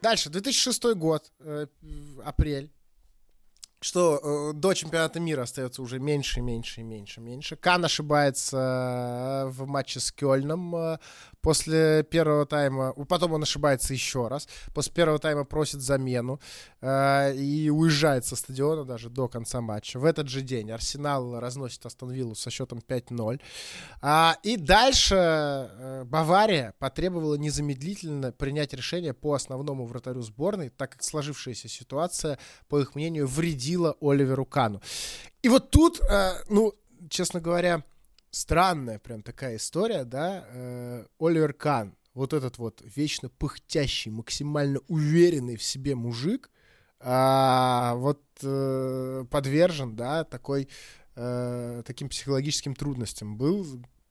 Дальше, 2006 год, э, апрель. Что э, до чемпионата мира остается уже меньше, меньше, меньше, меньше. Кан ошибается э, в матче с Кёльном э, после первого тайма. Потом он ошибается еще раз. После первого тайма просит замену э, и уезжает со стадиона даже до конца матча. В этот же день Арсенал разносит Астон Виллу со счетом 5-0. А, и дальше э, Бавария потребовала незамедлительно принять решение по основному вратарю сборной, так как сложившаяся ситуация, по их мнению, вредила Оливеру Кану. И вот тут, э, ну, честно говоря, странная прям такая история, да, э, Оливер Кан, вот этот вот вечно пыхтящий, максимально уверенный в себе мужик, а, вот э, подвержен, да, такой, э, таким психологическим трудностям был,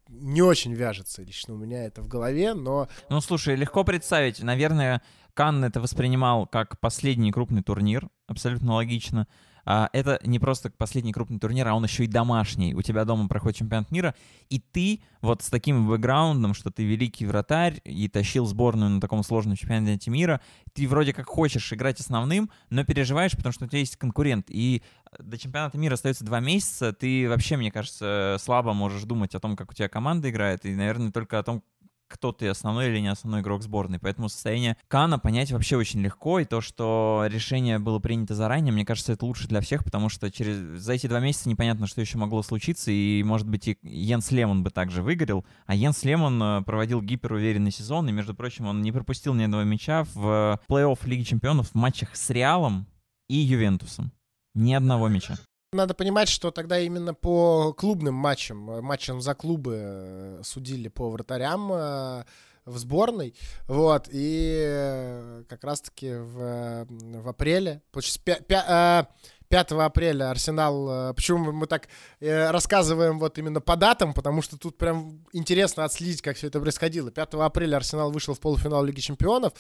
не очень вяжется лично у меня это в голове, но... Ну, слушай, легко представить, наверное, Канн это воспринимал как последний крупный турнир, абсолютно логично. А, это не просто последний крупный турнир, а он еще и домашний. У тебя дома проходит чемпионат мира, и ты вот с таким бэкграундом, что ты великий вратарь и тащил сборную на таком сложном чемпионате мира, ты вроде как хочешь играть основным, но переживаешь, потому что у тебя есть конкурент. И до чемпионата мира остается два месяца, ты вообще, мне кажется, слабо можешь думать о том, как у тебя команда играет, и, наверное, только о том, кто ты, основной или не основной игрок сборной. Поэтому состояние Кана понять вообще очень легко, и то, что решение было принято заранее, мне кажется, это лучше для всех, потому что через за эти два месяца непонятно, что еще могло случиться, и, может быть, и Йенс Лемон бы также выгорел, а Йенс Лемон э, проводил гиперуверенный сезон, и, между прочим, он не пропустил ни одного мяча в плей-офф Лиги Чемпионов в матчах с Реалом и Ювентусом. Ни одного мяча. Надо понимать, что тогда именно по клубным матчам, э, матчам за клубы э, судили по вратарям э, в сборной, вот, и как раз-таки в, в апреле, 5 апреля Арсенал... Э, почему мы так э, рассказываем вот именно по датам? Потому что тут прям интересно отследить, как все это происходило. 5 апреля Арсенал вышел в полуфинал Лиги Чемпионов.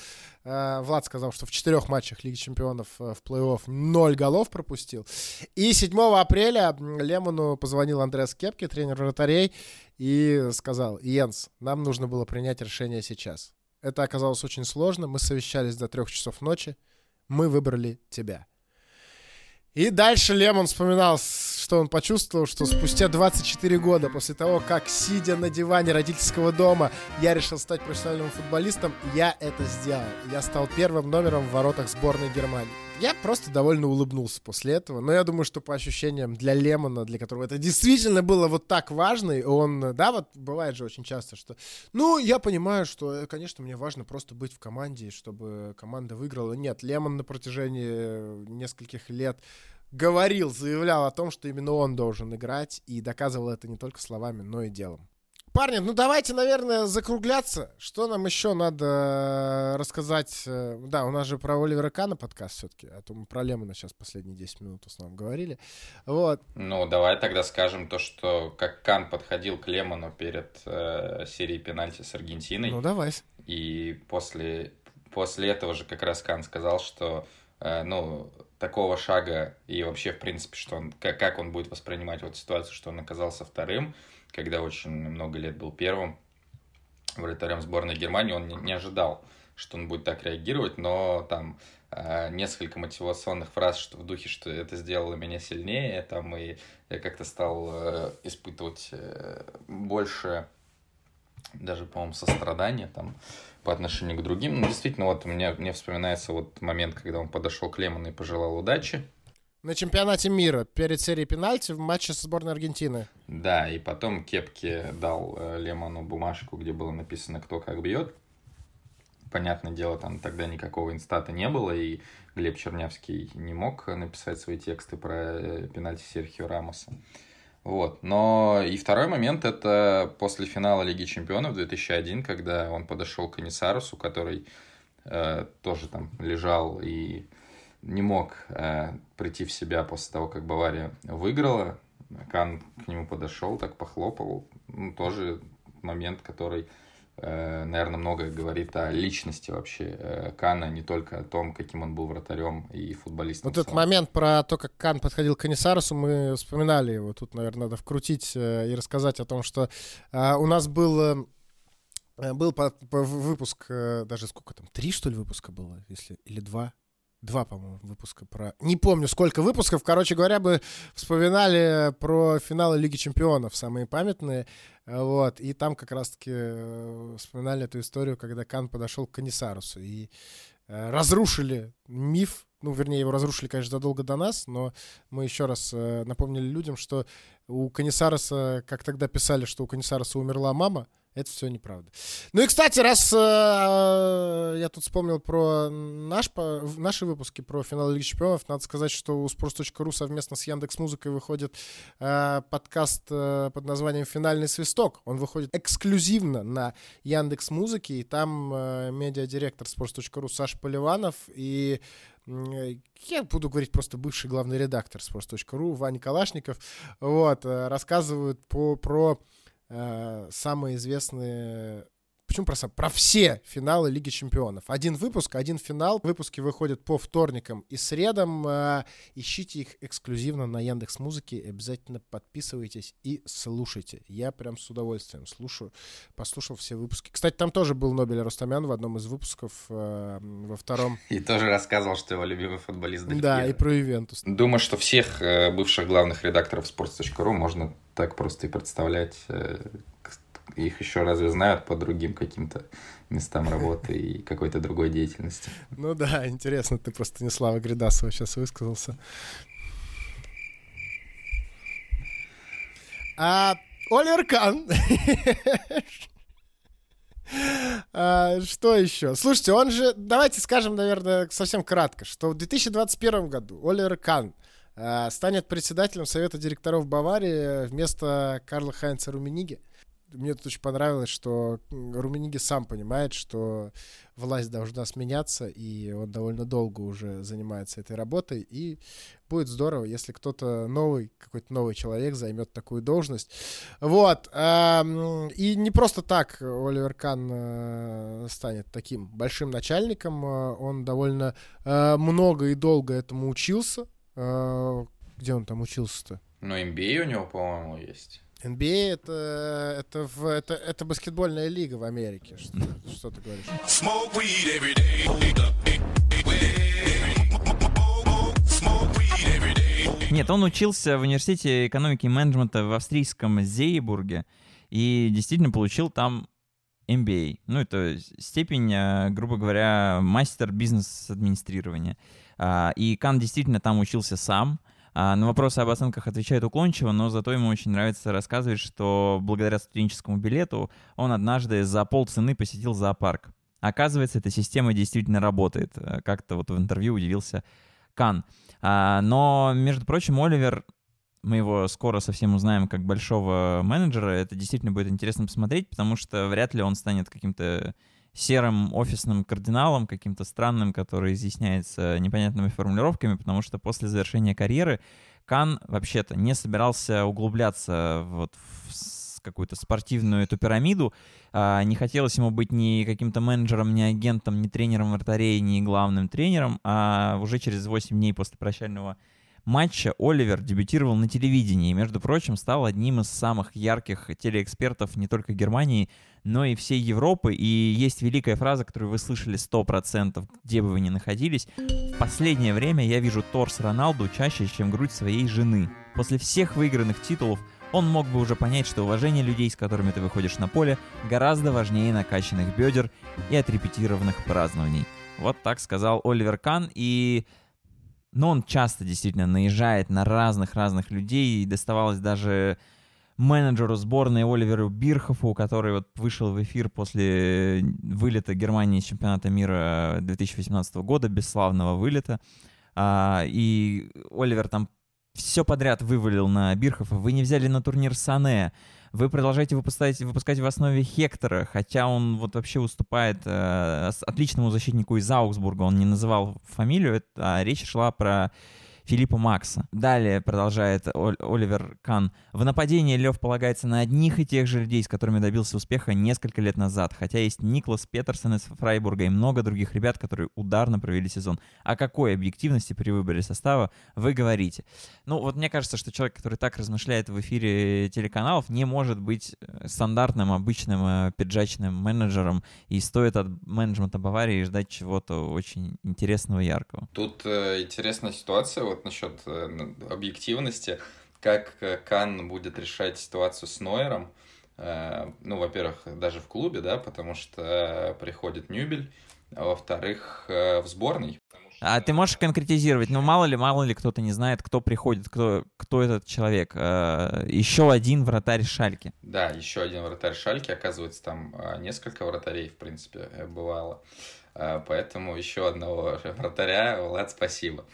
Э, Влад сказал, что в четырех матчах Лиги Чемпионов в плей-офф 0 голов пропустил. И 7 апреля Лемону позвонил Андреас Кепке, тренер вратарей, и сказал, Йенс, нам нужно было принять решение сейчас. Это оказалось очень сложно. Мы совещались до трех часов ночи. Мы выбрали тебя. И дальше Лемон вспоминал, что он почувствовал, что спустя 24 года после того, как, сидя на диване родительского дома, я решил стать профессиональным футболистом, я это сделал. Я стал первым номером в воротах сборной Германии. Я просто довольно улыбнулся после этого, но я думаю, что по ощущениям для Лемона, для которого это действительно было вот так важно, и он, да, вот бывает же очень часто, что, ну, я понимаю, что, конечно, мне важно просто быть в команде, чтобы команда выиграла. Нет, Лемон на протяжении нескольких лет говорил, заявлял о том, что именно он должен играть, и доказывал это не только словами, но и делом. Парни, ну давайте, наверное, закругляться. Что нам еще надо э, рассказать? Э, да, у нас же про Оливера Кана подкаст все-таки, а то мы про Лемона сейчас последние 10 минут в основном говорили. Вот. Ну, давай тогда скажем то, что как Кан подходил к Лемону перед э, серией пенальти с Аргентиной. Ну, давай. И после, после этого же как раз Кан сказал, что, э, ну, такого шага и вообще, в принципе, что он, как, как он будет воспринимать вот ситуацию, что он оказался вторым, когда очень много лет был первым вратарем сборной Германии, он не, ожидал, что он будет так реагировать, но там э, несколько мотивационных фраз что в духе, что это сделало меня сильнее, там и я как-то стал э, испытывать э, больше даже, по-моему, сострадания там по отношению к другим. Ну, действительно, вот мне, мне вспоминается вот момент, когда он подошел к Лемону и пожелал удачи на чемпионате мира перед серией пенальти в матче со сборной Аргентины. Да, и потом Кепке дал э, Лемону бумажку, где было написано, кто как бьет. Понятное дело, там тогда никакого инстата не было, и Глеб Чернявский не мог написать свои тексты про э, пенальти Серхио Рамоса. Вот. Но и второй момент это после финала Лиги Чемпионов 2001, когда он подошел к Анисарусу, который э, тоже там лежал и не мог э, прийти в себя после того, как Бавария выиграла. Кан к нему подошел, так похлопал. Ну, тоже момент, который э, наверное, многое говорит о личности вообще э, Кана, не только о том, каким он был вратарем и футболистом. Вот этот момент про то, как Кан подходил к Канисарусу, мы вспоминали его. Тут, наверное, надо вкрутить э, и рассказать о том, что э, у нас был... э, был по- по- выпуск, э, даже сколько там, три, что ли, выпуска было, если, или два? Два, по-моему, выпуска про... Не помню, сколько выпусков. Короче говоря, мы вспоминали про финалы Лиги Чемпионов, самые памятные. Вот. И там как раз-таки э, вспоминали эту историю, когда Кан подошел к Канисарусу. И э, разрушили миф. Ну, вернее, его разрушили, конечно, задолго до нас, но мы еще раз э, напомнили людям, что у Канисаруса, как тогда писали, что у Канисаруса умерла мама, это все неправда. Ну и, кстати, раз э, я тут вспомнил про наш, по- наши выпуски про финал Лиги Чемпионов, надо сказать, что у sports.ru совместно с Яндекс Музыкой выходит э, подкаст э, под названием «Финальный свисток». Он выходит эксклюзивно на Яндекс Музыке, и там э, медиадиректор sports.ru Саша Поливанов и я буду говорить просто бывший главный редактор sports.ru Ваня Калашников, вот, э, рассказывают по, про самые известные... Почему про, про все финалы Лиги Чемпионов? Один выпуск, один финал. Выпуски выходят по вторникам и средам. Э, ищите их эксклюзивно на Яндекс Музыке. Обязательно подписывайтесь и слушайте. Я прям с удовольствием слушаю. Послушал все выпуски. Кстати, там тоже был Нобель Рустамян в одном из выпусков. э, во втором. И тоже рассказывал, что его любимый футболист Дель Да, и про Ивентус. Думаю, что всех э, бывших главных редакторов sports.ru можно так просто и представлять. Их еще разве знают по другим каким-то местам работы и какой-то другой деятельности. Ну да, интересно, ты про Станислава Гридасова сейчас высказался. А Оливер Кан. А, Что еще? Слушайте, он же, давайте скажем, наверное, совсем кратко, что в 2021 году Оливер Кан а, станет председателем Совета директоров Баварии вместо Карла Хайнца Румениги. Мне тут очень понравилось, что Румениги сам понимает, что власть должна сменяться, и он довольно долго уже занимается этой работой, и будет здорово, если кто-то новый, какой-то новый человек займет такую должность. Вот. И не просто так Оливер Кан э, станет таким большим начальником, э, он довольно э, много и долго этому учился. Где он там учился-то? Но MBA у него, по-моему, есть. NBA это, это, в, это, это баскетбольная лига в Америке. Что, что ты говоришь? Smoke weed every day. Smoke weed every day. Нет, он учился в университете экономики и менеджмента в австрийском Зейбурге и действительно получил там MBA. Ну, это степень, э, грубо говоря, мастер бизнес-администрирования. А, И Кан действительно там учился сам. А, На вопросы об оценках отвечает уклончиво, но зато ему очень нравится рассказывать, что благодаря студенческому билету он однажды за полцены посетил зоопарк. Оказывается, эта система действительно работает. Э, Как-то вот в интервью удивился Кан. А, Но, между прочим, Оливер, мы его скоро совсем узнаем как большого менеджера. Это действительно будет интересно посмотреть, потому что вряд ли он станет каким-то серым офисным кардиналом, каким-то странным, который изъясняется непонятными формулировками, потому что после завершения карьеры Кан вообще-то не собирался углубляться вот в какую-то спортивную эту пирамиду. А, Не хотелось ему быть ни каким-то менеджером, ни агентом, ни тренером вратарей, ни главным тренером, а уже через 8 дней после прощального матча Оливер дебютировал на телевидении и, между прочим, стал одним из самых ярких телеэкспертов не только Германии, но и всей Европы. И есть великая фраза, которую вы слышали 100%, где бы вы ни находились. В последнее время я вижу торс Роналду чаще, чем грудь своей жены. После всех выигранных титулов он мог бы уже понять, что уважение людей, с которыми ты выходишь на поле, гораздо важнее накачанных бедер и отрепетированных празднований. Вот так сказал Оливер Кан, и но он часто действительно наезжает на разных-разных людей, и доставалось даже менеджеру сборной Оливеру Бирхофу, который вот вышел в эфир после вылета Германии из чемпионата мира 2018 года, бесславного вылета. А, и Оливер там все подряд вывалил на Бирхофа. Вы не взяли на турнир Сане. Вы продолжаете выпускать, выпускать в основе Хектора, хотя он вот вообще уступает э, отличному защитнику из Аугсбурга. Он не называл фамилию, это- а речь шла про Филиппа Макса. Далее продолжает Ол- Оливер Кан. В нападении Лев полагается на одних и тех же людей, с которыми добился успеха несколько лет назад. Хотя есть Никлас Петерсон из Фрайбурга и много других ребят, которые ударно провели сезон. О какой объективности при выборе состава вы говорите? Ну, вот мне кажется, что человек, который так размышляет в эфире телеканалов, не может быть э, стандартным, обычным э, пиджачным менеджером и стоит от менеджмента Баварии ждать чего-то очень интересного, яркого. Тут э, интересная ситуация вот насчет э, объективности, как э, Кан будет решать ситуацию с Нойером. Э, ну, во-первых, даже в клубе, да, потому что приходит Нюбель, а во-вторых, в сборной. А ты можешь конкретизировать? Ну, мало ли, мало ли кто-то не знает, кто приходит, кто, кто этот человек. Еще один вратарь Шальки. Да, еще один вратарь Шальки, оказывается, там несколько вратарей, в принципе, бывало. Э, Поэтому еще одного вратаря, Влад, спасибо.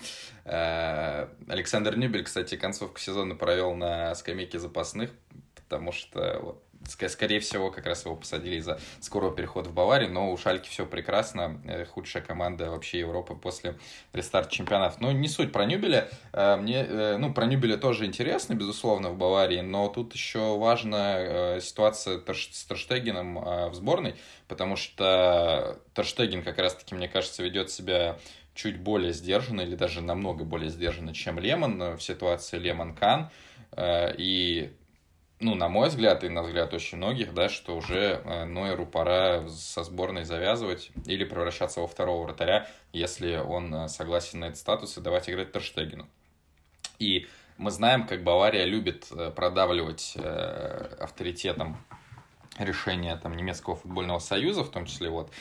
Э, Александр Нюбель, кстати, концовку сезона провел на скамейке запасных, потому что вот, скорее всего, как раз его посадили из-за скорого перехода в Баварию, но у Шальки все прекрасно, э, худшая команда вообще Европы после рестарта чемпионатов. Но не суть про Нюбеля, Э, мне, э, ну, про Нюбеля тоже интересно, безусловно, в Баварии, но тут еще важна ситуация с Терштегеном в сборной, потому что Терштеген как раз-таки, мне кажется, ведет себя чуть более сдержанно или даже намного более сдержанно, чем Лемон в ситуации Лемон-Кан. И ну, на мой взгляд, и на взгляд очень многих, да, что уже э, Нойеру пора со сборной завязывать или превращаться во второго вратаря, если он э, согласен на этот статус и давать играть Терштегену. И мы знаем, как Бавария любит э, продавливать авторитетом решения там, немецкого футбольного союза, в том числе вот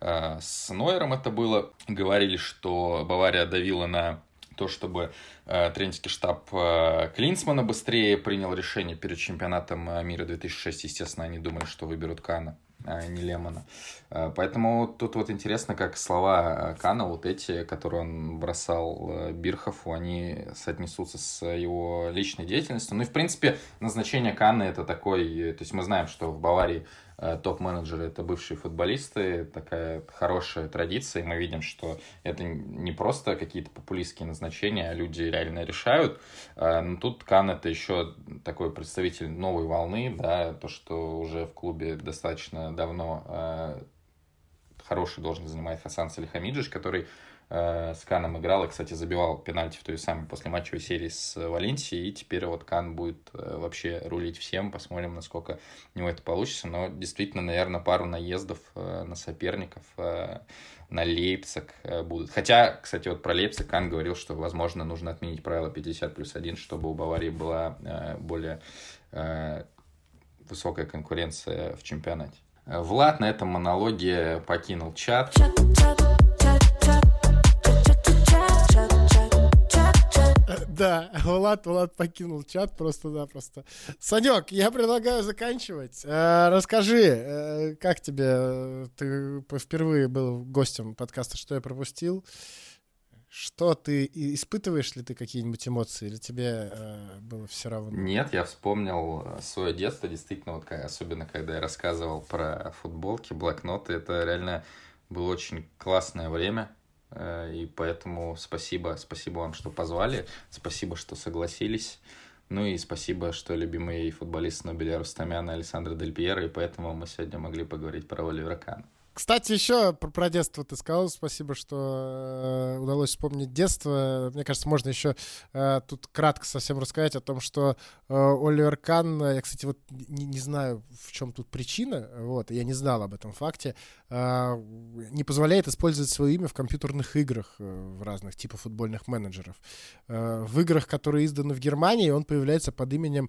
с Нойером это было. Говорили, что Бавария давила на то, чтобы э, тренерский штаб э, Клинсмана быстрее принял решение перед чемпионатом э, мира 2006. Естественно, они думали, что выберут Кана, а не Лемона. Э, поэтому тут вот интересно, как слова э, Кана, вот эти, которые он бросал Бирхову, они соотнесутся с его личной деятельностью. Ну и, в принципе, назначение Кана это такой... То есть мы знаем, что в Баварии топ-менеджеры это бывшие футболисты, такая хорошая традиция, и мы видим, что это не просто какие-то популистские назначения, а люди реально решают. Э, Но тут Кан это еще такой представитель новой волны, да, то, что уже в клубе достаточно давно э, хорошую должность занимает Хасан Салихамиджич, который э, с Каном играл и, кстати, забивал пенальти в той самой послематчевой серии с Валенсией, и теперь вот Кан будет э, вообще рулить всем, посмотрим, насколько у него это получится, но действительно, наверное, пару наездов э, на соперников, э, на Лейпциг э, будут. Хотя, кстати, вот про Лейпциг Кан говорил, что, возможно, нужно отменить правило 50 плюс 1, чтобы у Баварии была э, более э, высокая конкуренция в чемпионате. Э, Влад на этом монологе покинул чат. Да, Влад, Влад покинул чат просто-напросто. Санек, я предлагаю заканчивать. Э, Расскажи, э, как тебе, э, ты впервые был гостем подкаста «Что я пропустил»? Что ты, испытываешь ли ты какие-нибудь эмоции, или тебе э, было все равно? Нет, я вспомнил свое детство, действительно, вот особенно когда я рассказывал про футболки, блокноты, это реально было очень классное время, и поэтому спасибо, спасибо вам, что позвали, спасибо, что согласились, ну и спасибо, что любимый футболист Нобеля Рустамян Александр Дель Пьеро, и поэтому мы сегодня могли поговорить про Оливера Кана. Кстати, еще про, про детство ты сказал. Спасибо, что э, удалось вспомнить детство. Мне кажется, можно еще э, тут кратко совсем рассказать о том, что э, Оливер Кан, э, я, кстати, вот не, не знаю, в чем тут причина, вот, я не знал об этом факте, э, не позволяет использовать свое имя в компьютерных играх э, в разных типах футбольных менеджеров. Э, в играх, которые изданы в Германии, он появляется под именем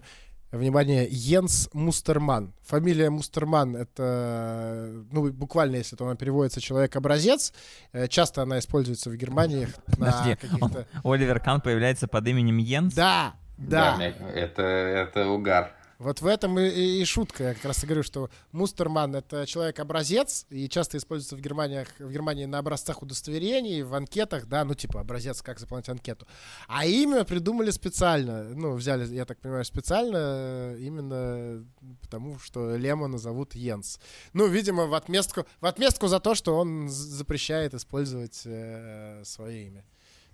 Внимание, Йенс Мустерман. Фамилия Мустерман — это, ну, буквально, если то она переводится «человек-образец». Э, Часто она используется в Германии (laughs) на Подожди, он- каких-то... Оливер Кан появляется под именем Йенс? Да, да. мне- это, это угар. Вот в этом и, и- и шутка. Я как раз и говорю, что Мустерман — это человек-образец, и часто используется в Германии, в Германии на образцах удостоверений, в анкетах, да, ну, типа, образец, как заполнить анкету. А имя придумали специально, ну, взяли, я так понимаю, специально э, именно потому, что Лемона зовут Йенс. Ну, видимо, в отместку, в отместку за то, что он запрещает использовать э, свое имя.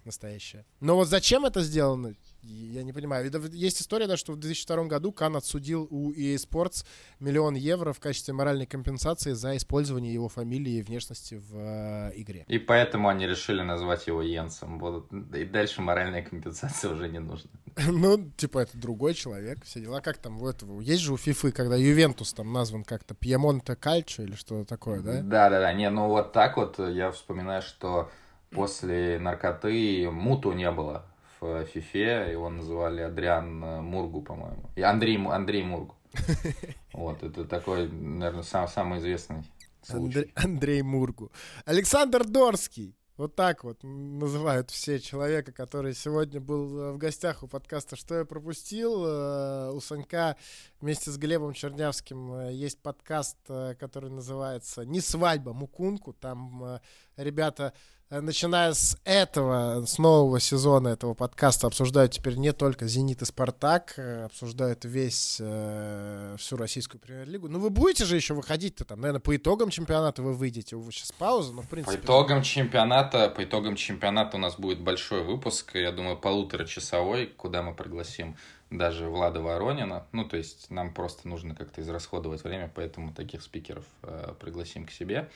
настоящая. Но вот зачем это сделано, я не понимаю. Есть история, да, что в 2002 году Кан отсудил у EA Sports миллион евро в качестве моральной компенсации за использование его фамилии и внешности в э, игре. И поэтому они решили назвать его Йенсом. Вот. И дальше моральная компенсация уже не нужна. (laughs) Ну, типа, это другой человек, все дела. Как там у этого? Есть же у Фифы, когда Ювентус там назван как-то Пьемонте Кальчо или что-то такое, да? Да-да-да. Не, ну вот так вот я вспоминаю, что после наркоты муту не было в Фифе. Его называли Адриан Мургу, по-моему. И Андрей, Андрей Мургу. (laughs) Вот, это такой, наверное, сам, самый известный случай. Андре- Андрей Мургу. Александр Дорский. Вот так вот называют все человека, который сегодня был э, в гостях у подкаста «Что я пропустил?». Э, У Санька вместе с Глебом Чернявским э, есть подкаст, э, который называется «Не свадьба, Мукунку». Там э, ребята, начиная с этого, с нового сезона этого подкаста, обсуждают теперь не только «Зенит» и «Спартак», обсуждают весь, всю российскую премьер-лигу. Ну, вы будете же еще выходить-то там, наверное, по итогам чемпионата вы выйдете. У вас сейчас пауза, но в По принципе... итогам чемпионата, по итогам чемпионата у нас будет большой выпуск, я думаю, полуторачасовой, куда мы пригласим даже Влада Воронина. Ну, то есть нам просто нужно как-то израсходовать время, поэтому таких спикеров э, пригласим к себе.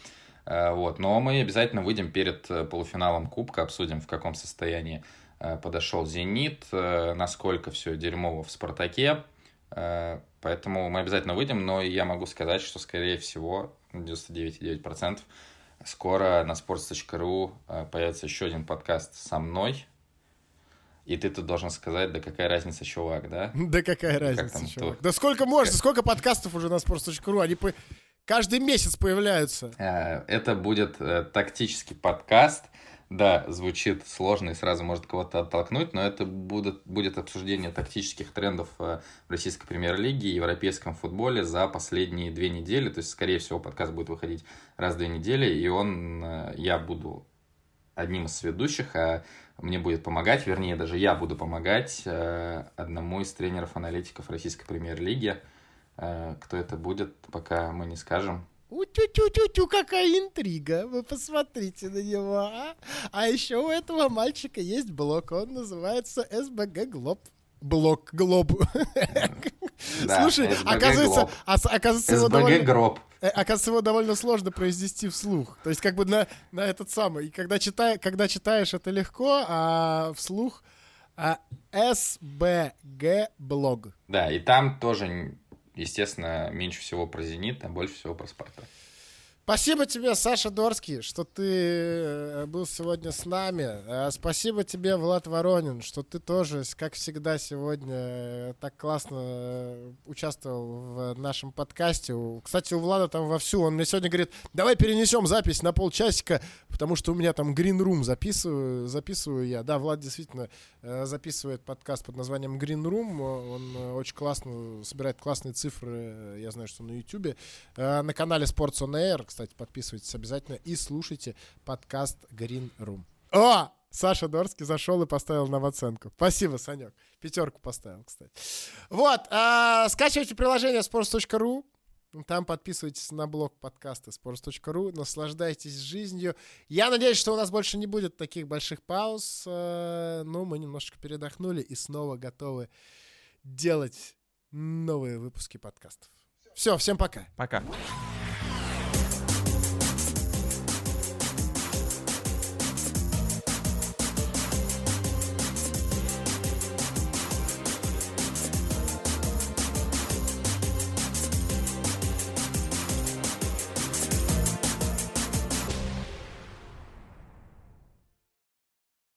Э, вот. Но мы обязательно выйдем перед э, полуфиналом Кубка, обсудим, в каком состоянии э, подошел «Зенит», э, насколько все дерьмово в «Спартаке». Э, Поэтому мы обязательно выйдем, но я могу сказать, что, скорее всего, 99,9% скоро на sports.ru э, появится еще один подкаст со мной. И ты тут должен сказать, да какая разница, чувак, да? (laughs) Да какая там разница, чувак. то? Да сколько можно, сколько подкастов уже на sports.ru, они по- каждый месяц появляются. Э, Это будет э, тактический подкаст. Да, звучит сложно и сразу может кого-то оттолкнуть, но это будет, будет обсуждение тактических трендов э, в российской премьер-лиге и европейском футболе за последние две недели. То есть, скорее всего, подкаст будет выходить раз в две недели, и он, я буду одним из ведущих, а мне будет помогать, вернее, даже я буду помогать э, одному из тренеров-аналитиков российской премьер-лиги. Э, Кто это будет, пока мы не скажем. У-тю-тю-тю-тю, какая интрига. Вы посмотрите на него, а? А еще у этого мальчика есть блог. Он называется СБГ Глоб. Блок Глоб. Да, Слушай, оказывается, ос- оказывается, его довольно, Гроб. э, оказывается, его довольно сложно произнести вслух. То есть, как бы на, на этот самый. И когда, читай, когда читаешь, это легко, а вслух а, СБГ блог. Да, и там тоже, естественно, меньше всего про «Зенит», а больше всего про «Спартак». Спасибо тебе, Саша Дорский, что ты э, был сегодня с нами. Э, Спасибо тебе, Влад Воронин, что ты тоже, как всегда, сегодня э, так классно э, участвовал в нашем подкасте. Кстати, у Влада там вовсю, он мне сегодня говорит, давай перенесем запись на полчасика, потому что у меня там Green Room записываю, записываю я. Да, Влад действительно записывает подкаст под названием Green Room. Он э, очень классно собирает классные цифры, э, я знаю, что на YouTube. Э, На канале Sports on Air, кстати, подписывайтесь обязательно и слушайте подкаст Green Room. О! Саша Дорский зашел и поставил нам оценку. Спасибо, Санек. Пятерку поставил, кстати. Вот, а, скачивайте приложение sports.ru. Там подписывайтесь на блог подкаста sports.ru. Наслаждайтесь жизнью. Я надеюсь, что у нас больше не будет таких больших пауз. Но мы немножечко передохнули и снова готовы делать новые выпуски подкастов. Все, всем пока. Пока.